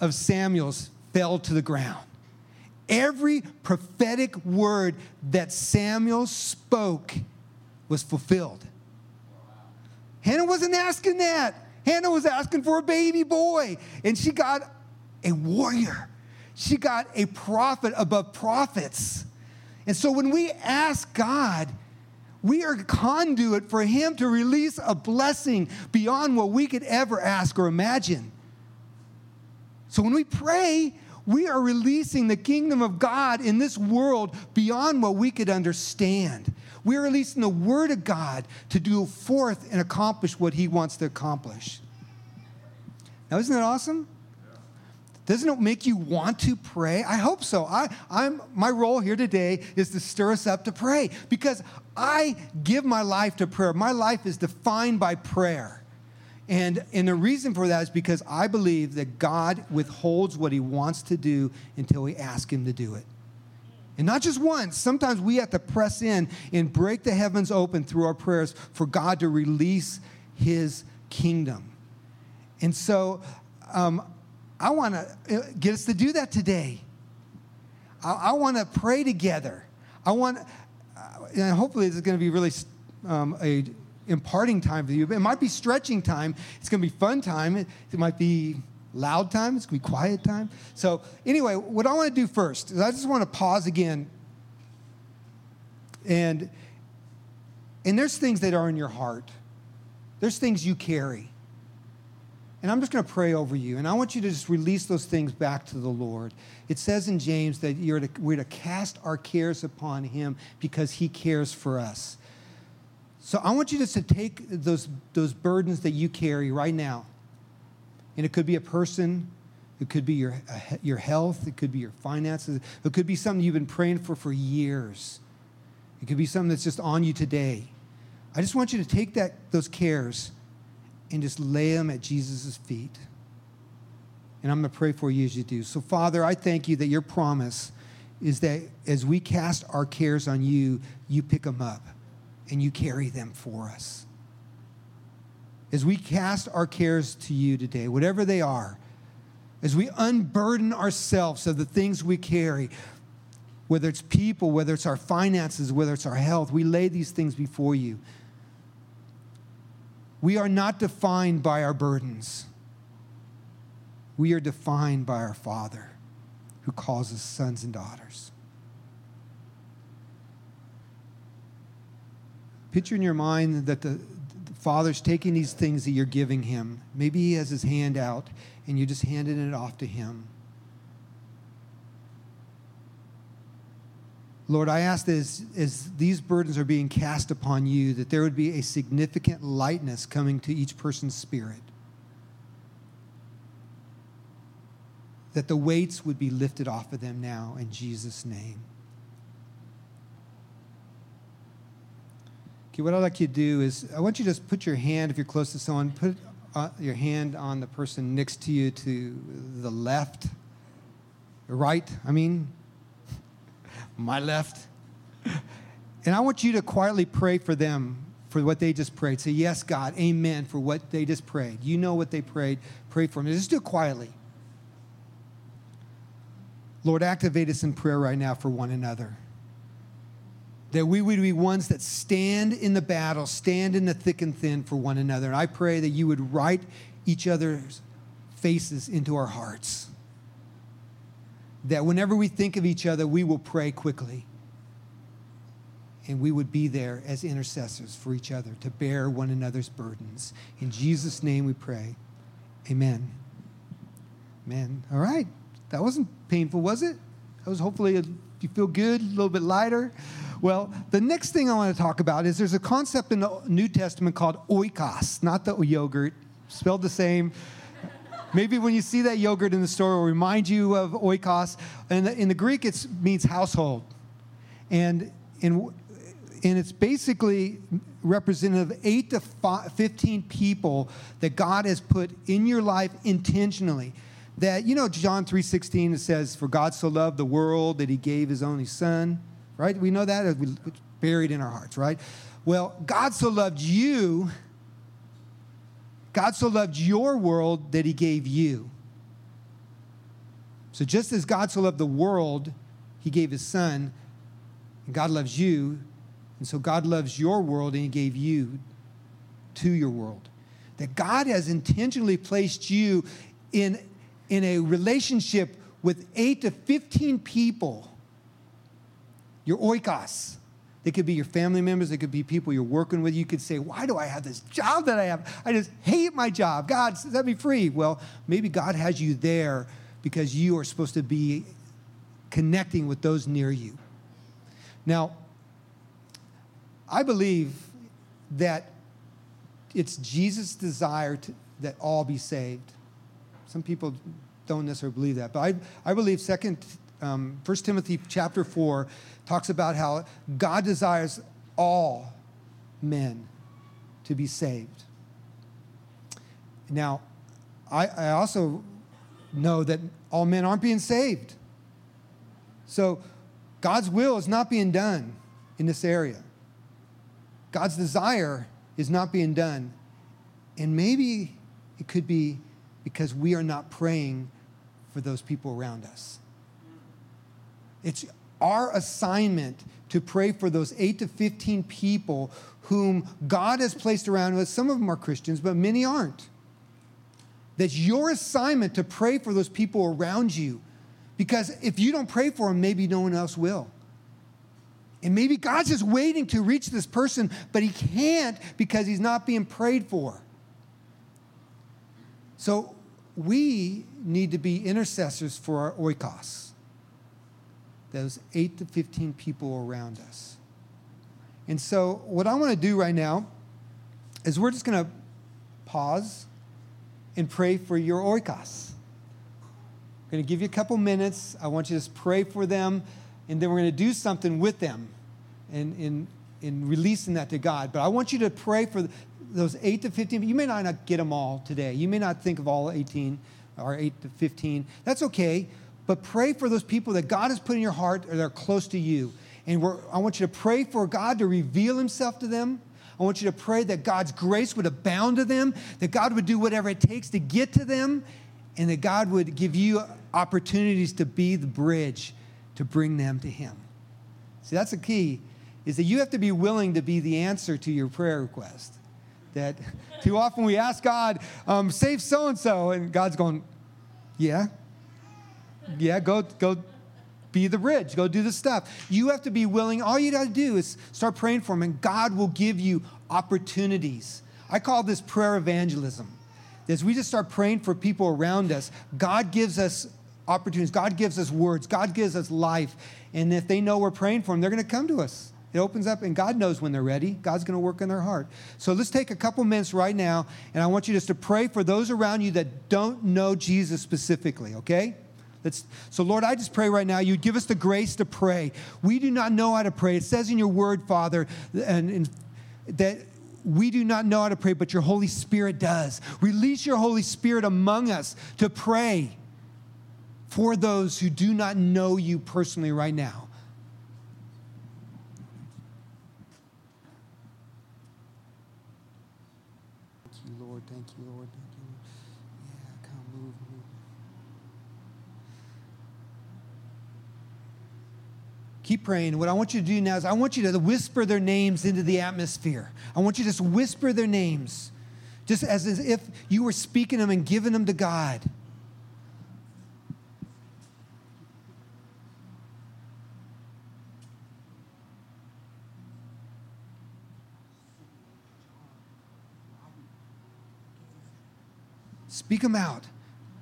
of Samuel's fell to the ground. Every prophetic word that Samuel spoke was fulfilled. Hannah wasn't asking that. Hannah was asking for a baby boy, and she got a warrior. She got a prophet above prophets. And so when we ask God, we are conduit for Him to release a blessing beyond what we could ever ask or imagine. So when we pray, we are releasing the kingdom of God in this world beyond what we could understand. We are releasing the Word of God to do forth and accomplish what He wants to accomplish. Now, isn't that awesome? Doesn't it make you want to pray? I hope so. I, I'm, my role here today is to stir us up to pray because I give my life to prayer. My life is defined by prayer. And, and the reason for that is because I believe that God withholds what he wants to do until we ask him to do it. And not just once, sometimes we have to press in and break the heavens open through our prayers for God to release His kingdom. And so um, I want to uh, get us to do that today. I, I want to pray together. I want, uh, and hopefully, this is going to be really um, a imparting time for you. It might be stretching time. It's going to be fun time. It, it might be loud time. It's going to be quiet time. So, anyway, what I want to do first is I just want to pause again. And, and there's things that are in your heart, there's things you carry. And I'm just going to pray over you. And I want you to just release those things back to the Lord. It says in James that you're to, we're to cast our cares upon Him because He cares for us. So I want you just to take those, those burdens that you carry right now. And it could be a person, it could be your, your health, it could be your finances, it could be something you've been praying for for years. It could be something that's just on you today. I just want you to take that, those cares and just lay them at Jesus' feet. And I'm going to pray for you as you do. So, Father, I thank you that your promise is that as we cast our cares on you, you pick them up and you carry them for us. As we cast our cares to you today, whatever they are, as we unburden ourselves of the things we carry, whether it's people, whether it's our finances, whether it's our health, we lay these things before you. We are not defined by our burdens. We are defined by our Father who calls us sons and daughters. Picture in your mind that the, the Father's taking these things that you're giving him. Maybe he has his hand out and you're just handing it off to him. Lord, I ask that as, as, these burdens are being cast upon you, that there would be a significant lightness coming to each person's spirit. That the weights would be lifted off of them now in Jesus' name. Okay, what I'd like you to do is I want you to just put your hand, if you're close to someone, put uh, your hand on the person next to you to the left, right, I mean, my left. And I want you to quietly pray for them for what they just prayed. Say, Yes, God, amen for what they just prayed. You know what they prayed. Pray for them. Just do it quietly. Lord, activate us in prayer right now for one another. That we would be ones that stand in the battle, stand in the thick and thin for one another. And I pray that you would write each other's faces into our hearts that whenever we think of each other, we will pray quickly. And we would be there as intercessors for each other to bear one another's burdens. In Jesus' name we pray. Amen. Amen. All right. That wasn't painful, was it? That was hopefully a, you feel good, a little bit lighter. Well, the next thing I want to talk about is there's a concept in the New Testament called oikos, not the yogurt, spelled the same. Maybe when you see that yogurt in the store, it will remind you of oikos. And in the Greek, it means household. And, in, and it's basically representative of 8 to 15 people that God has put in your life intentionally. That, you know, John 3.16, it says, For God so loved the world that he gave his only son. Right? We know that. It's buried in our hearts, right? Well, God so loved you God so loved your world that he gave you. So just as God so loved the world, he gave his son, and God loves you, and so God loves your world and he gave you to your world. That God has intentionally placed you in, in a relationship with 8 to 15 people. Your oikos. They could be your family members. it could be people you're working with. You could say, Why do I have this job that I have? I just hate my job. God, set me free. Well, maybe God has you there because you are supposed to be connecting with those near you. Now, I believe that it's Jesus' desire to, that all be saved. Some people don't necessarily believe that, but I, I believe Second um, 1 Timothy chapter 4 talks about how God desires all men to be saved. Now, I, I also know that all men aren't being saved. So God's will is not being done in this area. God's desire is not being done. And maybe it could be because we are not praying for those people around us. It's our assignment to pray for those 8 to 15 people whom God has placed around us. Some of them are Christians, but many aren't. That's your assignment to pray for those people around you. Because if you don't pray for them, maybe no one else will. And maybe God's just waiting to reach this person, but he can't because he's not being prayed for. So we need to be intercessors for our oikos, those 8 to 15 people around us. And so, what I want to do right now is we're just going to pause and pray for your oikos. I'm going to give you a couple minutes. I want you to just pray for them, and then we're going to do something with them in, in, in releasing that to God. But I want you to pray for those 8 to 15. You may not get them all today. You may not think of all 18 or 8 to 15. That's okay. But pray for those people that God has put in your heart or they're close to you. And I want you to pray for God to reveal himself to them. I want you to pray that God's grace would abound to them, that God would do whatever it takes to get to them, and that God would give you opportunities to be the bridge to bring them to Him. See, that's the key, is that you have to be willing to be the answer to your prayer request. That too often we ask God, um, save so and so, and God's going, yeah, yeah, go, go be the bridge, go do the stuff. You have to be willing. All you got to do is start praying for them, and God will give you opportunities. I call this prayer evangelism. As we just start praying for people around us, God gives us opportunities. God gives us words. God gives us life. And if they know we're praying for them, they're going to come to us. It opens up, and God knows when they're ready. God's going to work in their heart. So let's take a couple minutes right now, and I want you just to pray for those around you that don't know Jesus specifically, okay? So, Lord, I just pray right now, you give us the grace to pray. We do not know how to pray. It says in your word, Father, and, and that we do not know how to pray, but your Holy Spirit does. Release your Holy Spirit among us to pray for those who do not know you personally right now. Thank you, Lord. Thank you, Lord. Thank you. Yeah, come move, move. Keep praying. What I want you to do now is I want you to whisper their names into the atmosphere. I want you to just whisper their names, just as if you were speaking them and giving them to God. Speak them out.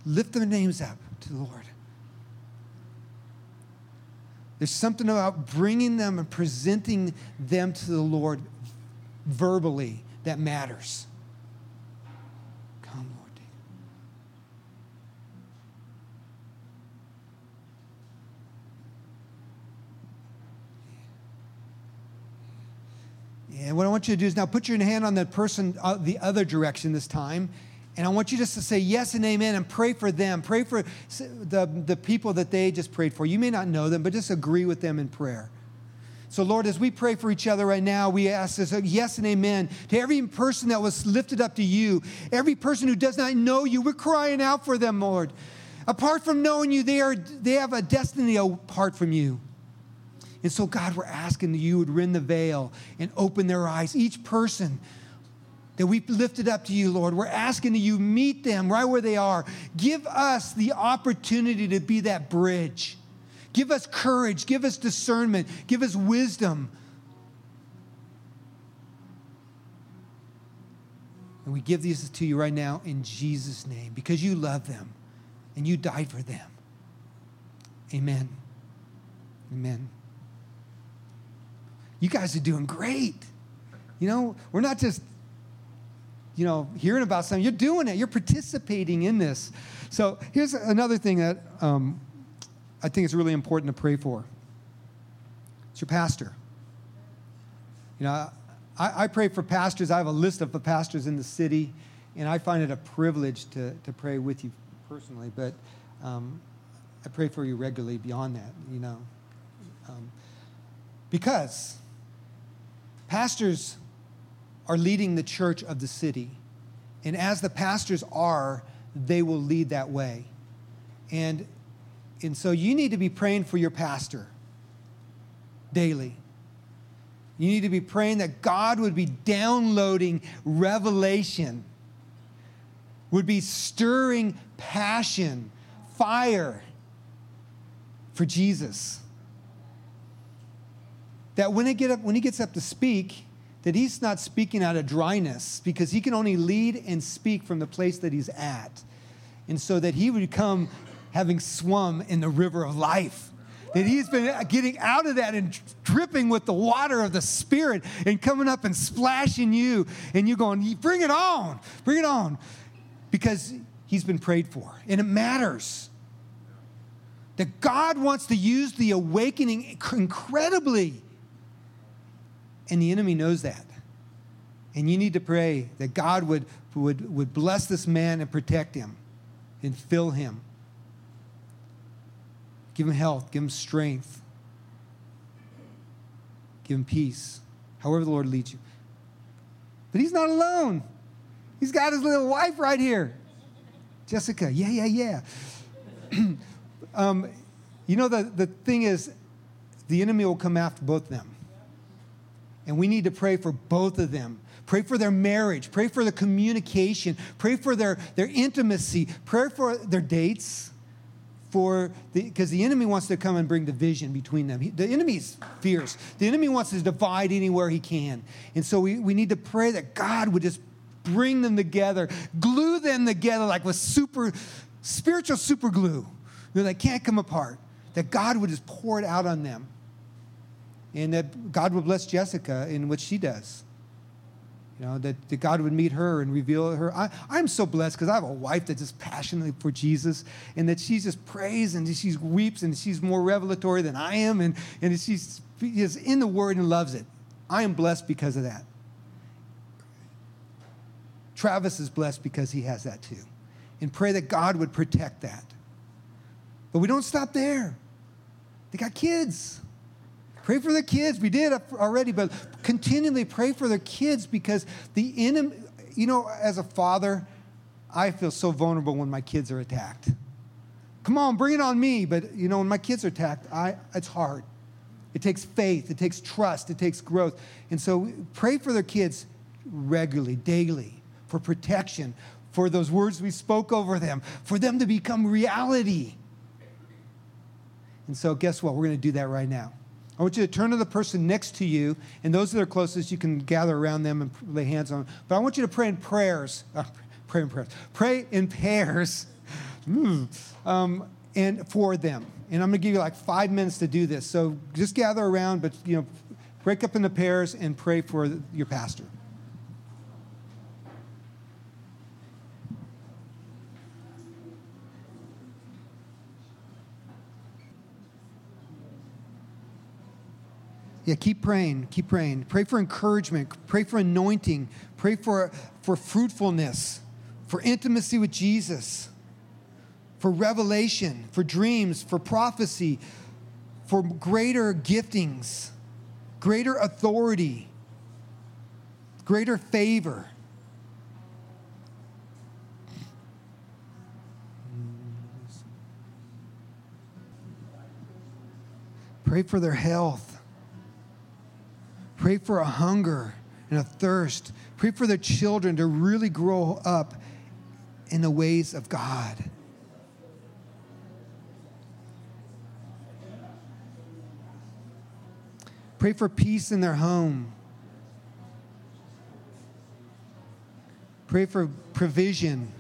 Lift their names up to the Lord. There's something about bringing them and presenting them to the Lord verbally that matters. Come, Lord. And what I want you to do is now put your hand on that person uh, the other direction this time and I want you just to say yes and amen and pray for them. Pray for the, the people that they just prayed for. You may not know them, but just agree with them in prayer. So, Lord, as we pray for each other right now, we ask this uh, yes and amen to every person that was lifted up to you, every person who does not know you. We're crying out for them, Lord. Apart from knowing you, they, are, they have a destiny apart from you. And so, God, we're asking that you would rend the veil and open their eyes. Each person that we've lifted up to you, Lord. We're asking that you meet them right where they are. Give us the opportunity to be that bridge. Give us courage. Give us discernment. Give us wisdom. And we give these to you right now in Jesus' name because you love them and you died for them. Amen. Amen. You guys are doing great. You know, we're not just you know, hearing about something. You're doing it. You're participating in this. So here's another thing that um, I think is really important to pray for. It's your pastor. You know, I, I pray for pastors. I have a list of the pastors in the city, and I find it a privilege to, to pray with you personally. But um, I pray for you regularly beyond that. You know, Um, because pastors are leading the church of the city. And as the pastors are, they will lead that way. And, and so you need to be praying for your pastor daily. You need to be praying that God would be downloading revelation, would be stirring passion, fire for Jesus. That when, it get up, when he gets up to speak, that he's not speaking out of dryness because he can only lead and speak from the place that he's at. And so that he would come having swum in the river of life. That he's been getting out of that and dripping with the water of the Spirit and coming up and splashing you. And you're going, bring it on, bring it on. Because he's been prayed for. And it matters. That God wants to use the awakening incredibly. And the enemy knows that. And you need to pray that God would, would, would bless this man and protect him and fill him. Give him health, give him strength, give him peace, however the Lord leads you. But he's not alone. He's got his little wife right here. Jessica, yeah, yeah, yeah. um, you know, the, the thing is, the enemy will come after both of them. And we need to pray for both of them. Pray for their marriage. Pray for the communication. Pray for their, their intimacy. Pray for their dates. For the because the, the, enemy wants to come and bring division between them. He, the enemy is fierce. The enemy wants to divide anywhere he can. And so we, we need to pray that God would just bring them together, glue them together like with super spiritual super glue. You know, they can't come apart. That God would just pour it out on them and that God would bless Jessica in what she does. You know, that, that God would meet her and reveal her. I, I'm so blessed because I have a wife that's just passionately for Jesus and that she just prays and she weeps and she's more revelatory than I am and, and she's is in the Word and loves it. I am blessed because of that. Travis is blessed because he has that too. And pray that God would protect that. But we don't stop there. They got kids. Pray for the kids. We did already, but continually pray for the kids because the enemy, you know, as a father, I feel so vulnerable when my kids are attacked. Come on, bring it on me. But, you know, when my kids are attacked, I, it's hard. It takes faith, it takes trust, it takes growth. And so pray for their kids regularly, daily, for protection, for those words we spoke over them, for them to become reality. And so, guess what? We're going to do that right now. I want you to turn to the person next to you, and those that are closest, you can gather around them and lay hands on them. But I want you to pray in prayers. Uh, pray in prayers. Pray in pairs, um, and for them. And I'm going to give you like five minutes to do this. So just gather around, but you know, break up into pairs and pray for your pastor. Yeah, keep praying. Keep praying. Pray for encouragement. Pray for anointing. Pray for, for fruitfulness, for intimacy with Jesus, for revelation, for dreams, for prophecy, for greater giftings, greater authority, greater favor. Pray for their health. Pray for a hunger and a thirst. Pray for their children to really grow up in the ways of God. Pray for peace in their home. Pray for provision.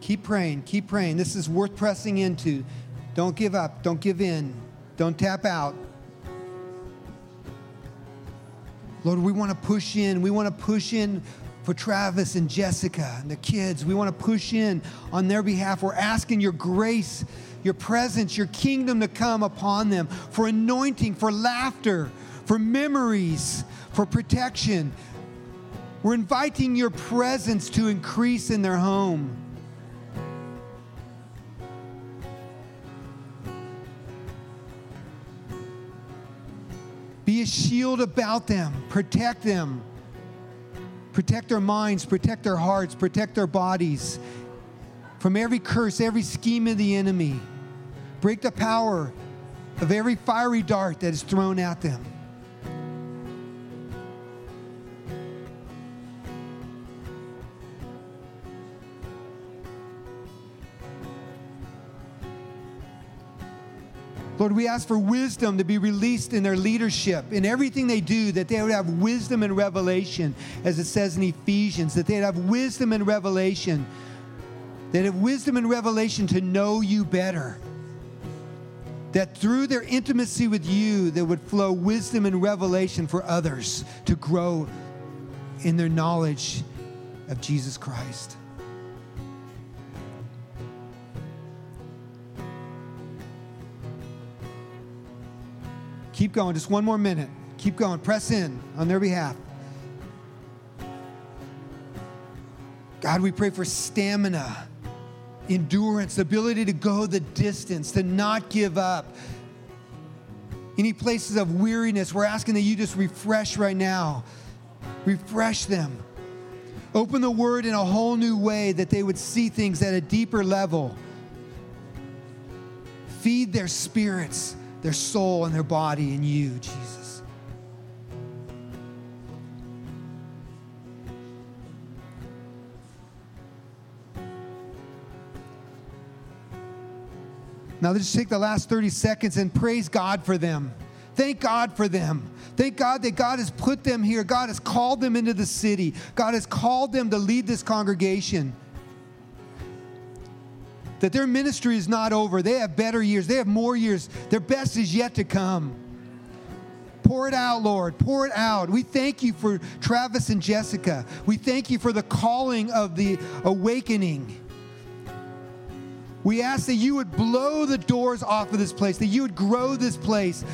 Keep praying, keep praying. This is worth pressing into. Don't give up, don't give in, don't tap out. Lord, we want to push in. We want to push in for Travis and Jessica and the kids. We want to push in on their behalf. We're asking your grace, your presence, your kingdom to come upon them for anointing, for laughter, for memories, for protection. We're inviting your presence to increase in their home. Be a shield about them, protect them. Protect their minds, protect their hearts, protect their bodies from every curse, every scheme of the enemy. Break the power of every fiery dart that is thrown at them. Lord, we ask for wisdom to be released in their leadership, in everything they do, that they would have wisdom and revelation, as it says in Ephesians, that they'd have wisdom and revelation, they'd have wisdom and revelation to know you better. That through their intimacy with you, there would flow wisdom and revelation for others to grow in their knowledge of Jesus Christ. Keep going, just one more minute. Keep going, press in on their behalf. God, we pray for stamina, endurance, the ability to go the distance, to not give up. Any places of weariness, we're asking that you just refresh right now. Refresh them. Open the word in a whole new way that they would see things at a deeper level. Feed their spirits their soul and their body in you, Jesus. Now, let's take the last 30 seconds and praise God for them. Thank God for them. Thank God that God has put them here. God has called them into the city. God has called them to lead this congregation that their ministry is not over. They have better years, they have more years. Their best is yet to come. Pour it out, Lord. Pour it out. We thank you for Travis and Jessica. We thank you for the calling of the awakening. We ask that you would blow the doors off of this place, that you would grow this place,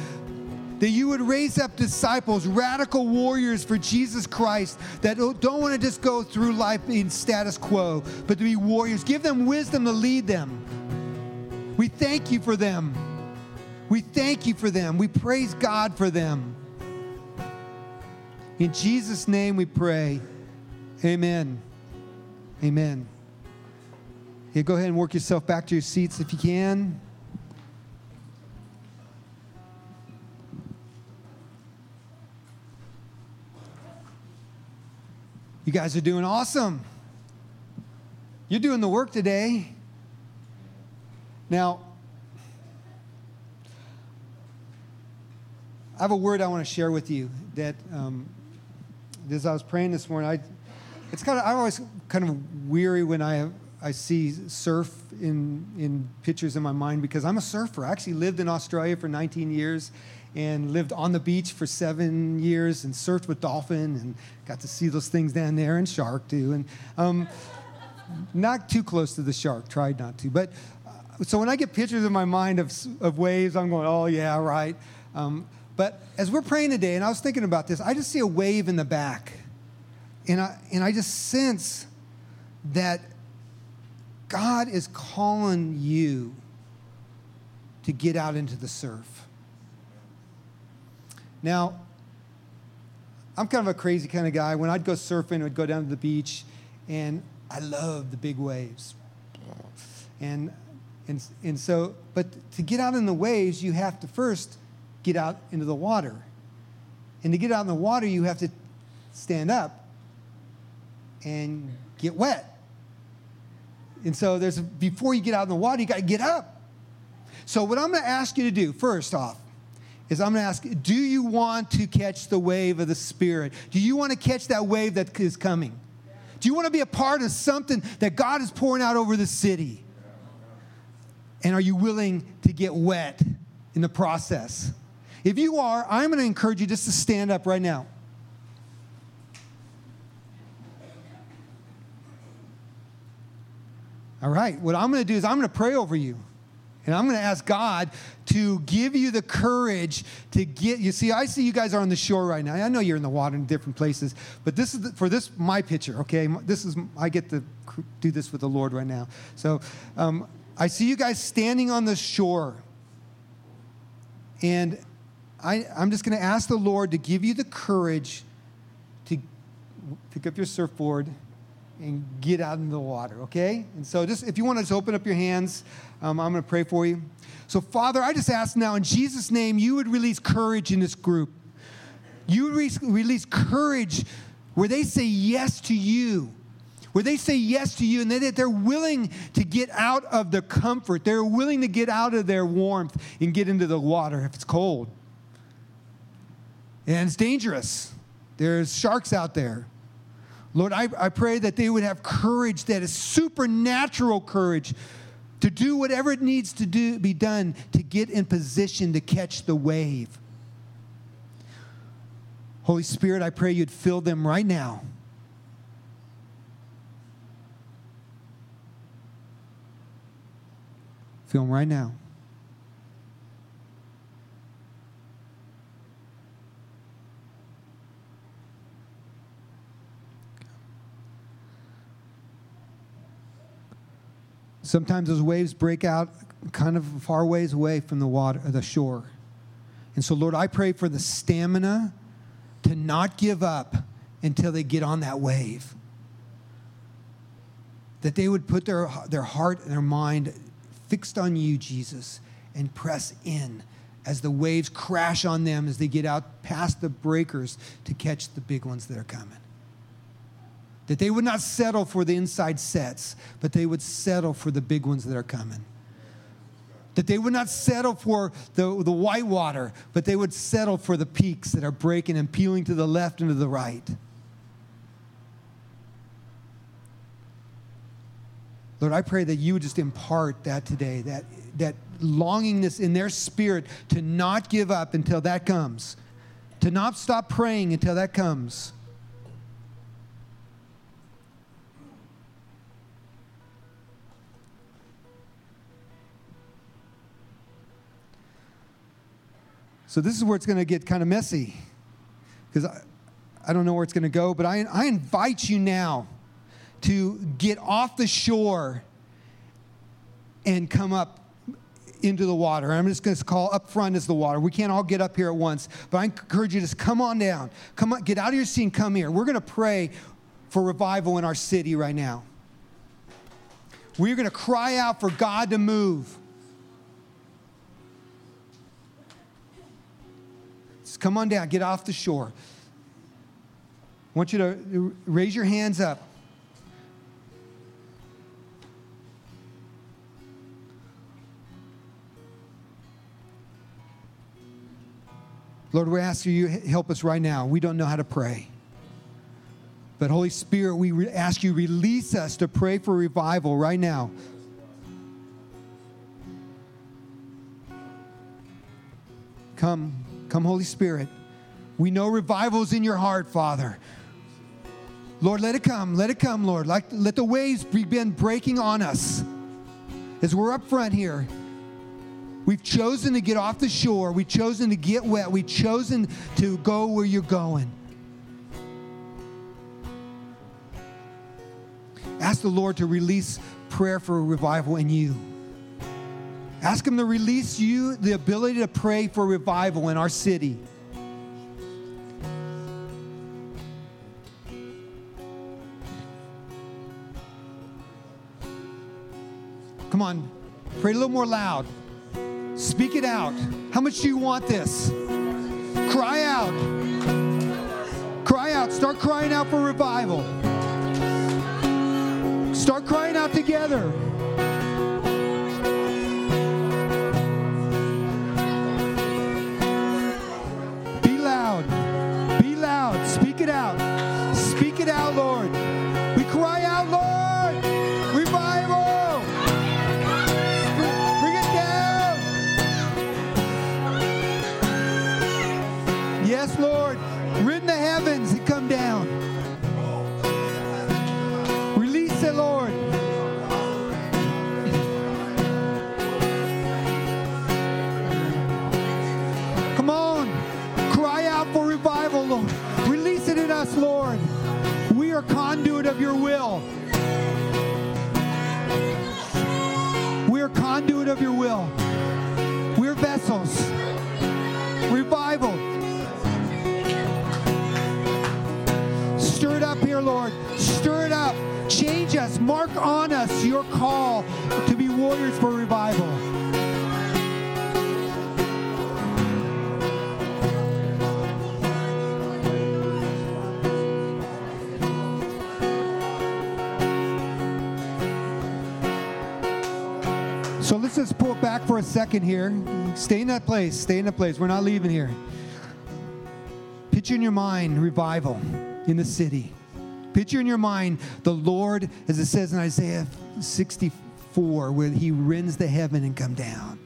that you would raise up disciples, radical warriors for Jesus Christ that don't want to just go through life in status quo, but to be warriors. Give them wisdom to lead them. We thank you for them. We thank you for them. We praise God for them. In Jesus' name we pray. Amen. Amen. Yeah, go ahead and work yourself back to your seats if you can. You guys are doing awesome. You're doing the work today. Now, I have a word I want to share with you that um, as I was praying this morning, I, it's kind of, I'm always kind of weary when I, I see surf in, in pictures in my mind because I'm a surfer. I actually lived in Australia for 19 years and lived on the beach for seven years and surfed with dolphin and got to see those things down there and shark too. And um, not too close to the shark, tried not to. But uh, so when I get pictures in my mind of, of waves, I'm going, oh, yeah, right. Um, but as we're praying today, and I was thinking about this, I just see a wave in the back. And I, and I just sense that God is calling you to get out into the surf. Now, I'm kind of a crazy kind of guy. When I'd go surfing, I'd go down to the beach, and I love the big waves. And, and, and so, but to get out in the waves, you have to first get out into the water. And to get out in the water, you have to stand up and get wet. And so there's before you get out in the water, you got to get up. So what I'm going to ask you to do first off is I'm going to ask, do you want to catch the wave of the Spirit? Do you want to catch that wave that is coming? Do you want to be a part of something that God is pouring out over the city? And are you willing to get wet in the process? If you are, I'm going to encourage you just to stand up right now. All right, what I'm going to do is I'm going to pray over you. And I'm going to ask God to give you the courage to get. You see, I see you guys are on the shore right now. I know you're in the water in different places, but this is the, for this my picture. Okay, this is I get to do this with the Lord right now. So um, I see you guys standing on the shore, and I, I'm just going to ask the Lord to give you the courage to pick up your surfboard and get out into the water, okay? And so just if you want to just open up your hands, um, I'm going to pray for you. So, Father, I just ask now in Jesus' name, you would release courage in this group. You would re- release courage where they say yes to you, where they say yes to you, and that they're willing to get out of the comfort. They're willing to get out of their warmth and get into the water if it's cold. And it's dangerous. There's sharks out there. Lord, I, I pray that they would have courage that is supernatural courage to do whatever it needs to do, be done to get in position to catch the wave. Holy Spirit, I pray you'd fill them right now. Fill them right now. Sometimes those waves break out kind of far ways away from the water, the shore. And so, Lord, I pray for the stamina to not give up until they get on that wave. That they would put their, their heart and their mind fixed on you, Jesus, and press in as the waves crash on them as they get out past the breakers to catch the big ones that are coming. That they would not settle for the inside sets, but they would settle for the big ones that are coming. That they would not settle for the, the white water, but they would settle for the peaks that are breaking and peeling to the left and to the right. Lord, I pray that you would just impart that today, that, that longingness in their spirit to not give up until that comes, to not stop praying until that comes. So this is where it's going to get kind of messy because I, I don't know where it's going to go, but I, I invite you now to get off the shore and come up into the water. I'm just going to call up front is the water. We can't all get up here at once, but I encourage you to just come on down. Come on, get out of your seat and come here. We're going to pray for revival in our city right now. We're going to cry out for God to move. Come on down, get off the shore. I want you to raise your hands up. Lord, we ask you help us right now. We don't know how to pray. But Holy Spirit, we ask you release us to pray for revival right now. Come. Come, Holy Spirit. We know revival's in your heart, Father. Lord, let it come. Let it come, Lord. Like, let the waves begin breaking on us as we're up front here. We've chosen to get off the shore. We've chosen to get wet. We've chosen to go where you're going. Ask the Lord to release prayer for revival in you. Ask Him to release you the ability to pray for revival in our city. Come on, pray a little more loud. Speak it out. How much do you want this? Cry out. Cry out. Start crying out for revival. Start crying out together. Of your will. We're vessels. Revival. Stir it up here, Lord. Stir it up. Change us. Mark on us your call to be warriors for revival. Back for a second here. Stay in that place. Stay in that place. We're not leaving here. Picture in your mind revival in the city. Picture in your mind the Lord, as it says in Isaiah 64, where he rends the heaven and come down.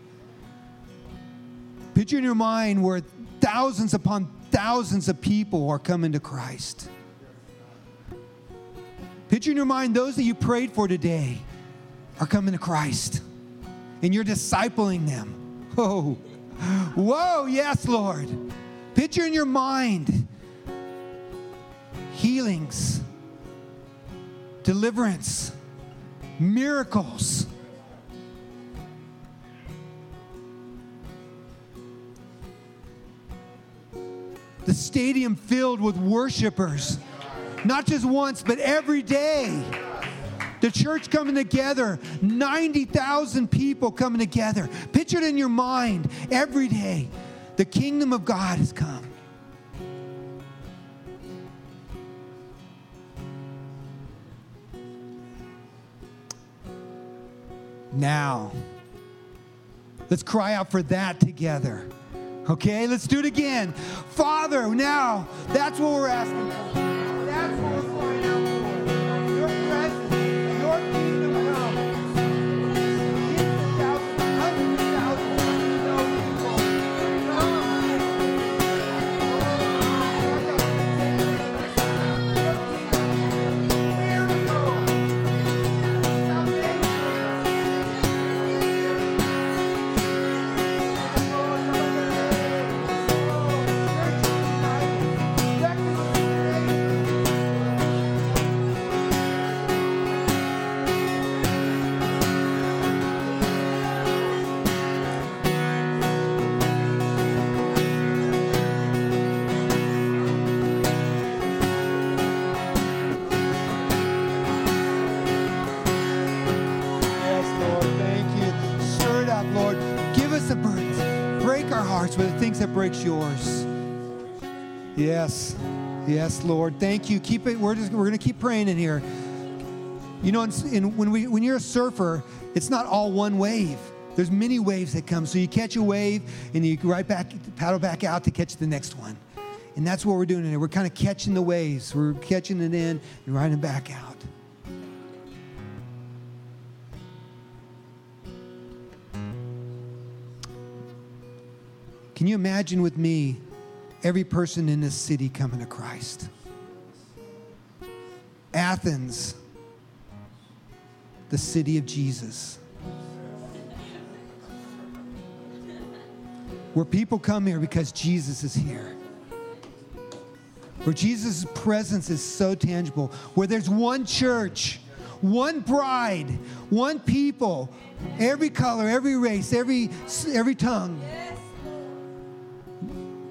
Picture in your mind where thousands upon thousands of people are coming to Christ. Picture in your mind those that you prayed for today are coming to Christ and you're discipling them. Whoa, whoa, yes, Lord. Picture in your mind healings, deliverance, miracles. The stadium filled with worshipers, not just once, but every day. The church coming together, 90,000 people coming together. Picture it in your mind every day. The kingdom of God has come. Now, let's cry out for that together. Okay, let's do it again. Father, now, that's what we're asking with the things that breaks yours. Yes, yes, Lord. Thank you. Keep it. We're just we're gonna keep praying in here. You know, in, in, when we when you're a surfer, it's not all one wave. There's many waves that come. So you catch a wave and you right back paddle back out to catch the next one. And that's what we're doing here. We're kind of catching the waves. We're catching it in and riding back out. Can you imagine with me every person in this city coming to Christ? Athens, the city of Jesus. Where people come here because Jesus is here. Where Jesus' presence is so tangible. Where there's one church, one bride, one people, every color, every race, every, every tongue.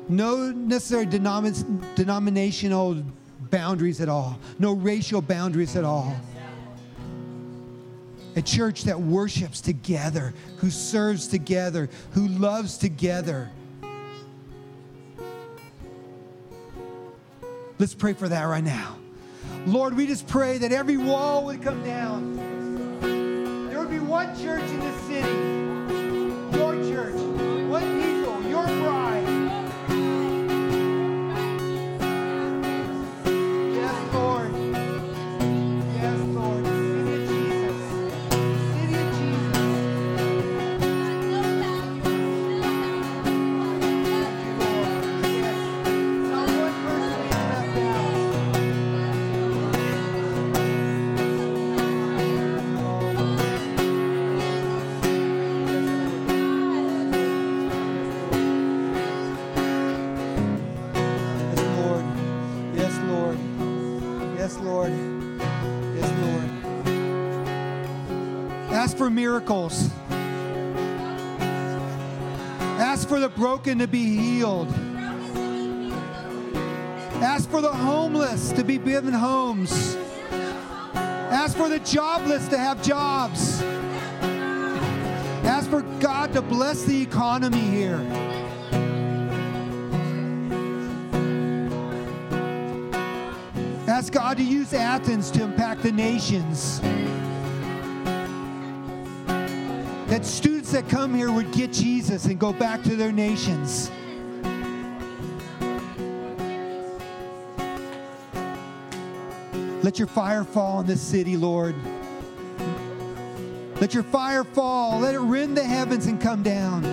No necessary denomin- denominational boundaries at all, no racial boundaries at all. A church that worships together, who serves together, who loves together. Let's pray for that right now. Lord, we just pray that every wall would come down. There would be one church in this city, miracles. Ask for the broken to be healed. Ask for the homeless to be given homes. Ask for the jobless to have jobs. Ask for God to bless the economy here. Ask God to use Athens to impact the nations. That students that come here would get Jesus and go back to their nations. Let your fire fall in this city, Lord. Let your fire fall. Let it rend the heavens and come down.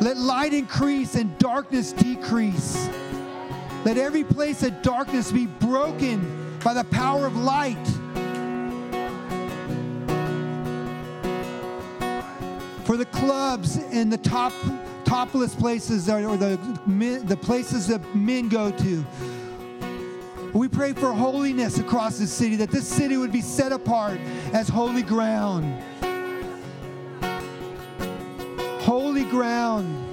Let light increase and darkness decrease. Let every place of darkness be broken by the power of light. For the clubs and the top topless places or the the places that men go to. We pray for holiness across the city, that this city would be set apart as holy ground. Holy ground.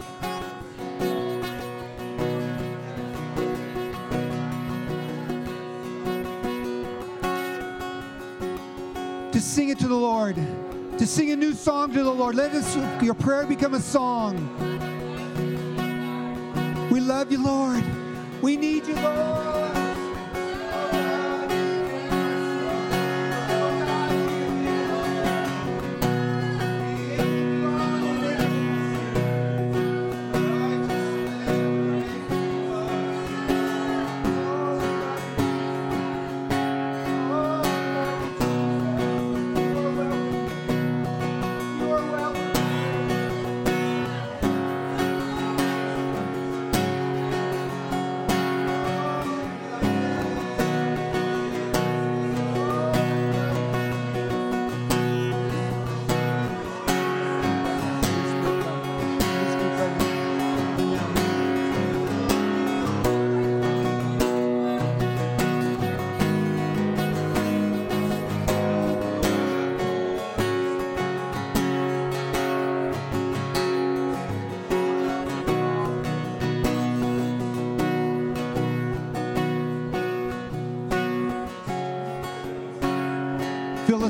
To sing it to the Lord, to sing a new song to the Lord. Let us, your prayer become a song. We love you, Lord. We need you, Lord.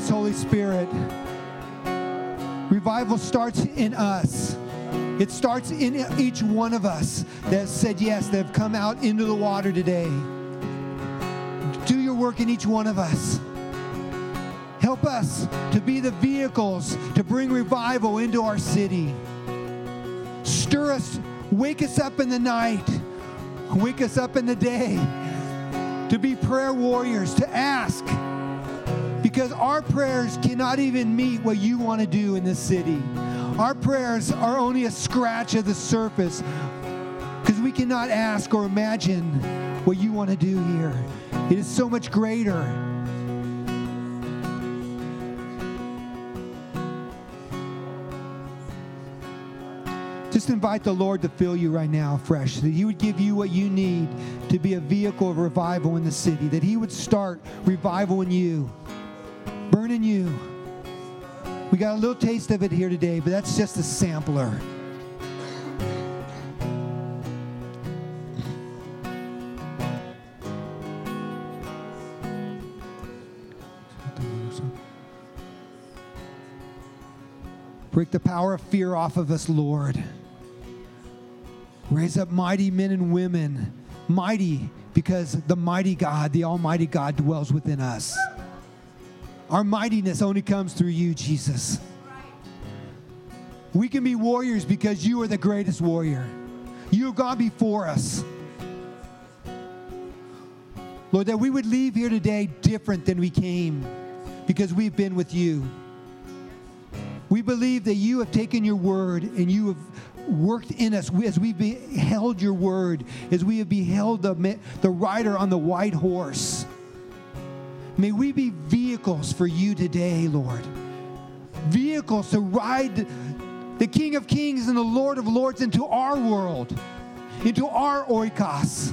Us, Holy Spirit. Revival starts in us. It starts in each one of us that said yes, that have come out into the water today. Do your work in each one of us. Help us to be the vehicles to bring revival into our city. Stir us, wake us up in the night, wake us up in the day to be prayer warriors, to ask because our prayers cannot even meet what you want to do in this city. Our prayers are only a scratch of the surface because we cannot ask or imagine what you want to do here. It is so much greater. Just invite the Lord to fill you right now fresh, that He would give you what you need to be a vehicle of revival in the city, that He would start revival in you burn in you. We got a little taste of it here today, but that's just a sampler. Break the power of fear off of us, Lord. Raise up mighty men and women, mighty because the mighty God, the Almighty God, dwells within us. Our mightiness only comes through you, Jesus. We can be warriors because you are the greatest warrior. You have gone before us. Lord, that we would leave here today different than we came because we've been with you. We believe that you have taken your word and you have worked in us as we beheld your word, as we have beheld the, the rider on the white horse. May we be vehicles for you today, Lord. Vehicles to ride the King of Kings and the Lord of Lords into our world, into our oikos.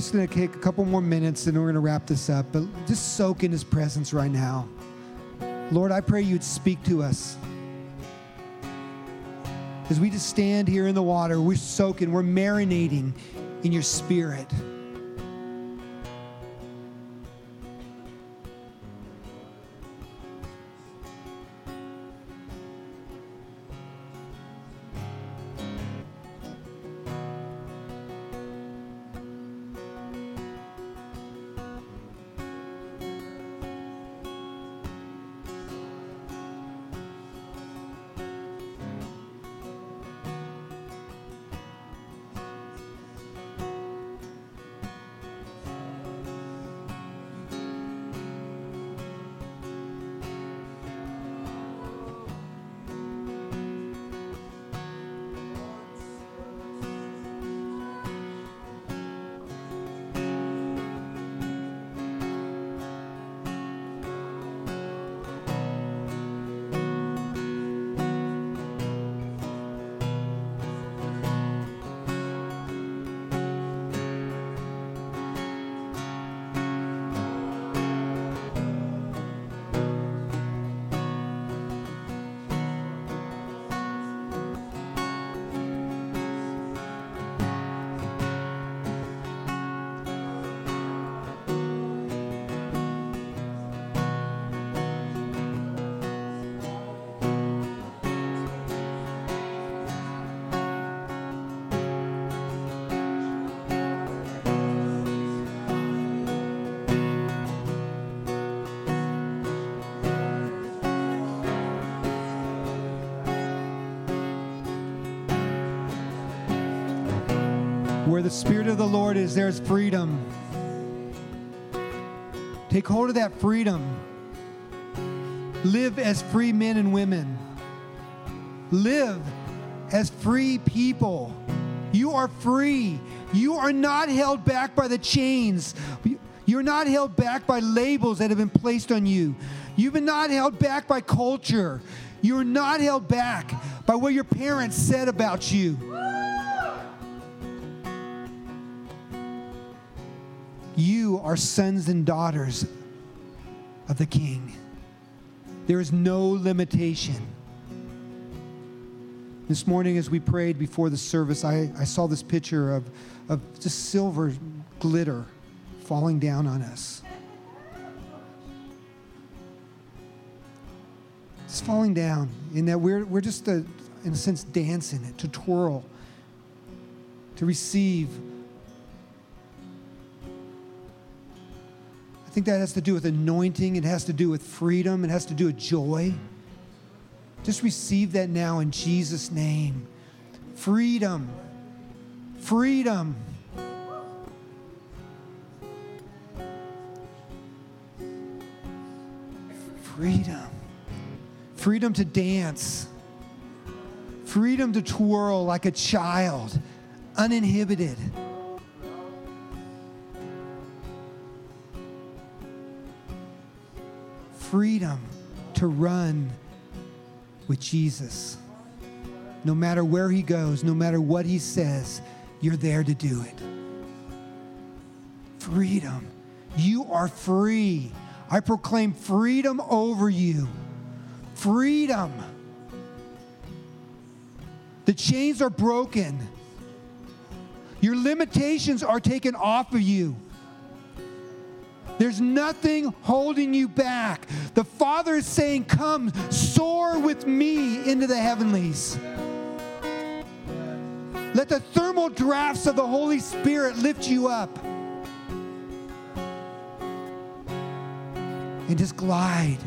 Just going to take a couple more minutes and we're going to wrap this up. But just soak in His presence right now. Lord, I pray you'd speak to us. As we just stand here in the water, we're soaking, we're marinating in your spirit. Where the Spirit of the Lord is, there's freedom. Take hold of that freedom. Live as free men and women. Live as free people. You are free. You are not held back by the chains. You're not held back by labels that have been placed on you. You've been not held back by culture. You're not held back by what your parents said about you. You are sons and daughters of the King. There is no limitation. This morning, as we prayed before the service, I, I saw this picture of, of just silver glitter falling down on us. It's falling down in that we're, we're just, a, in a sense, dancing it, to twirl, to receive I think that has to do with anointing, it has to do with freedom, it has to do with joy. Just receive that now in Jesus' name. Freedom. Freedom. Freedom. Freedom to dance. Freedom to twirl like a child, uninhibited. Freedom to run with Jesus. No matter where he goes, no matter what he says, you're there to do it. Freedom. You are free. I proclaim freedom over you. Freedom. The chains are broken. Your limitations are taken off of you. There's nothing holding you back. The Father is saying, Come, soar with me into the heavenlies. Let the thermal drafts of the Holy Spirit lift you up. And just glide.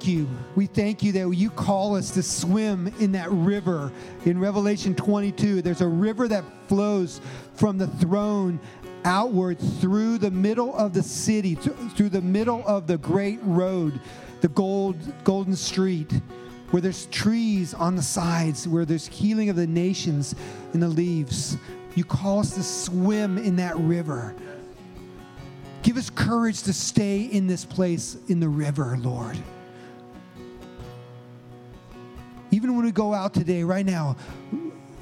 Thank you. We thank you that you call us to swim in that river. In Revelation 22, there's a river that flows from the throne outward through the middle of the city, th- through the middle of the great road, the gold, golden street, where there's trees on the sides, where there's healing of the nations in the leaves. You call us to swim in that river. Give us courage to stay in this place in the river, Lord. Even when we go out today, right now,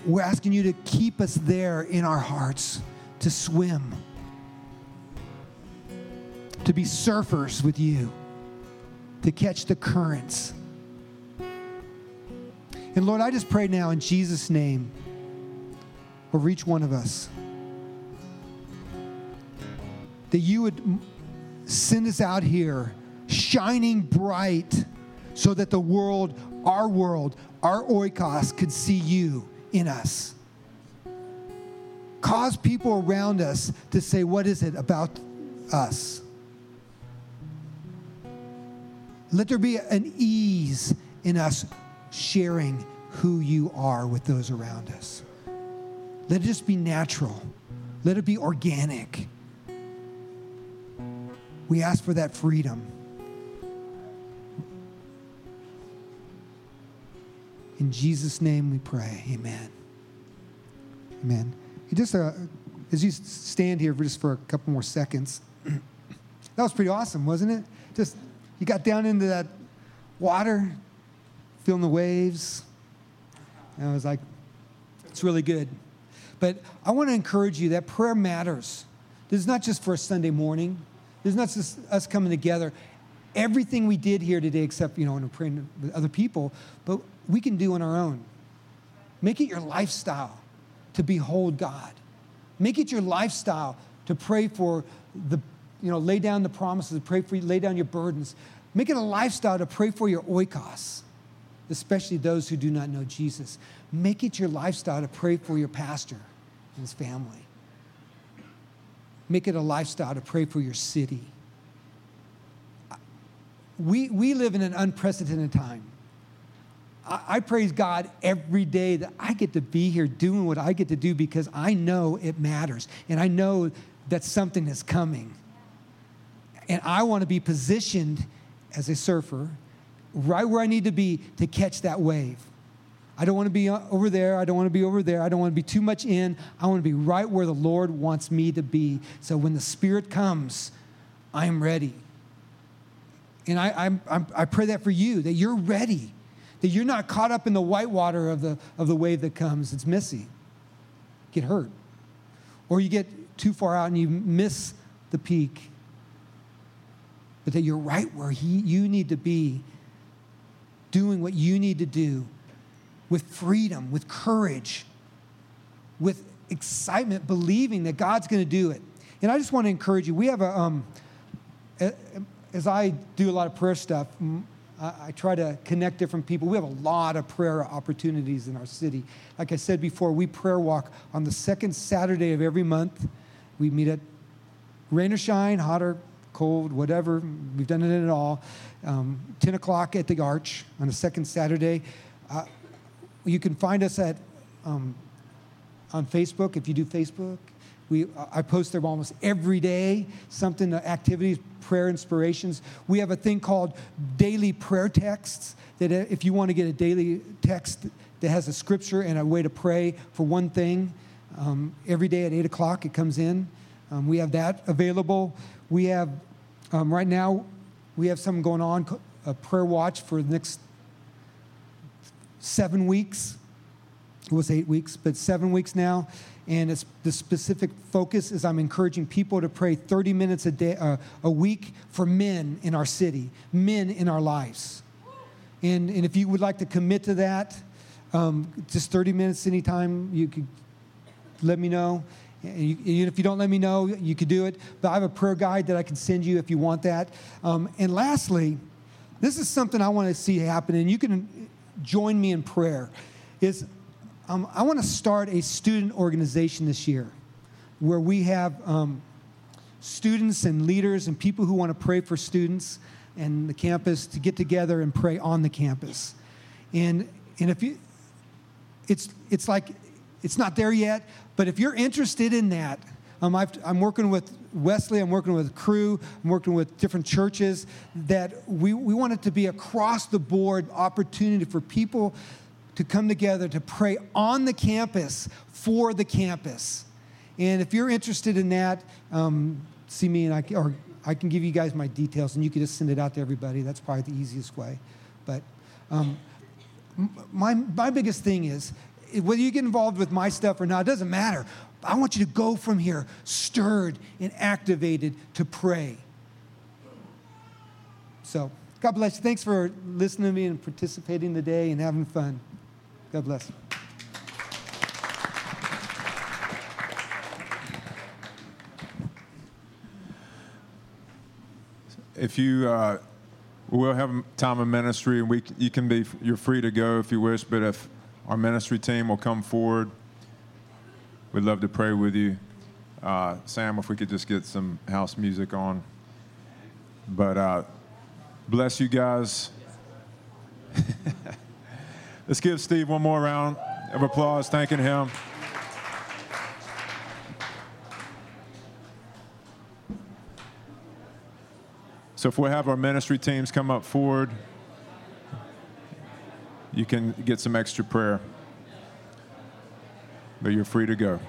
we're asking you to keep us there in our hearts to swim, to be surfers with you, to catch the currents. And Lord, I just pray now in Jesus' name over each one of us that you would send us out here shining bright so that the world, our world, our oikos could see you in us. Cause people around us to say, What is it about us? Let there be an ease in us sharing who you are with those around us. Let it just be natural. Let it be organic. We ask for that freedom. In Jesus' name we pray. Amen. Amen. Just uh, as you stand here just for a couple more seconds, that was pretty awesome, wasn't it? Just you got down into that water, feeling the waves. And I was like, it's really good. But I want to encourage you that prayer matters. This is not just for a Sunday morning. This is not just us coming together. Everything we did here today, except you know, we're praying with other people, but we can do on our own. Make it your lifestyle to behold God. Make it your lifestyle to pray for the, you know, lay down the promises, pray for you, lay down your burdens. Make it a lifestyle to pray for your oikos, especially those who do not know Jesus. Make it your lifestyle to pray for your pastor and his family. Make it a lifestyle to pray for your city. We, we live in an unprecedented time. I, I praise God every day that I get to be here doing what I get to do because I know it matters and I know that something is coming. And I want to be positioned as a surfer right where I need to be to catch that wave. I don't want to be uh, over there. I don't want to be over there. I don't want to be too much in. I want to be right where the Lord wants me to be. So when the Spirit comes, I'm ready. And I, I'm, i pray that for you, that you're ready, that you're not caught up in the white water of the, of the wave that comes. It's messy. Get hurt. Or you get too far out and you miss the peak. But that you're right where he, you need to be, doing what you need to do with freedom, with courage, with excitement, believing that God's going to do it. And I just want to encourage you. We have a, um, as I do a lot of prayer stuff, I try to connect different people. We have a lot of prayer opportunities in our city. Like I said before, we prayer walk on the second Saturday of every month. We meet at rain or shine, hot or cold, whatever. We've done it at all. Um, 10 o'clock at the Arch on the second Saturday. Uh, you can find us at um, on Facebook if you do Facebook. We, I post there almost every day, something, uh, activities, prayer inspirations. We have a thing called daily prayer texts that uh, if you want to get a daily text that has a scripture and a way to pray for one thing, um, every day at 8 o'clock it comes in. Um, we have that available. We have, um, right now, we have something going on, a prayer watch for the next seven weeks. It was eight weeks, but seven weeks now. And it's, the specific focus is I'm encouraging people to pray 30 minutes a day, uh, a week for men in our city, men in our lives. And, and if you would like to commit to that, um, just 30 minutes anytime, you could let me know. And, you, if you don't let me know, you could do it. But I have a prayer guide that I can send you if you want that. Um, and lastly, this is something I want to see happen, and you can join me in prayer is um, I want to start a student organization this year where we have um, students and leaders and people who want to pray for students and the campus to get together and pray on the campus. And, and if you, it's, it's like, it's not there yet, but if you're interested in that, um, i am working with Wesley, I'm working with Cru, I'm working with different churches that we, we want it to be across the board opportunity for people to come together to pray on the campus for the campus. And if you're interested in that, um, see me and I, or I can give you guys my details and you can just send it out to everybody. That's probably the easiest way. But um, my, my biggest thing is whether you get involved with my stuff or not, it doesn't matter. I want you to go from here stirred and activated to pray. So, God bless you. Thanks for listening to me and participating today and having fun. God bless. If you, uh, we'll have time of ministry, and we, you can be, you're free to go if you wish. But if our ministry team will come forward, we'd love to pray with you. Uh, Sam, if we could just get some house music on. But uh, bless you guys. Let's give Steve one more round of applause, thanking him. So if we have our ministry teams come up forward, you can get some extra prayer. But you're free to go.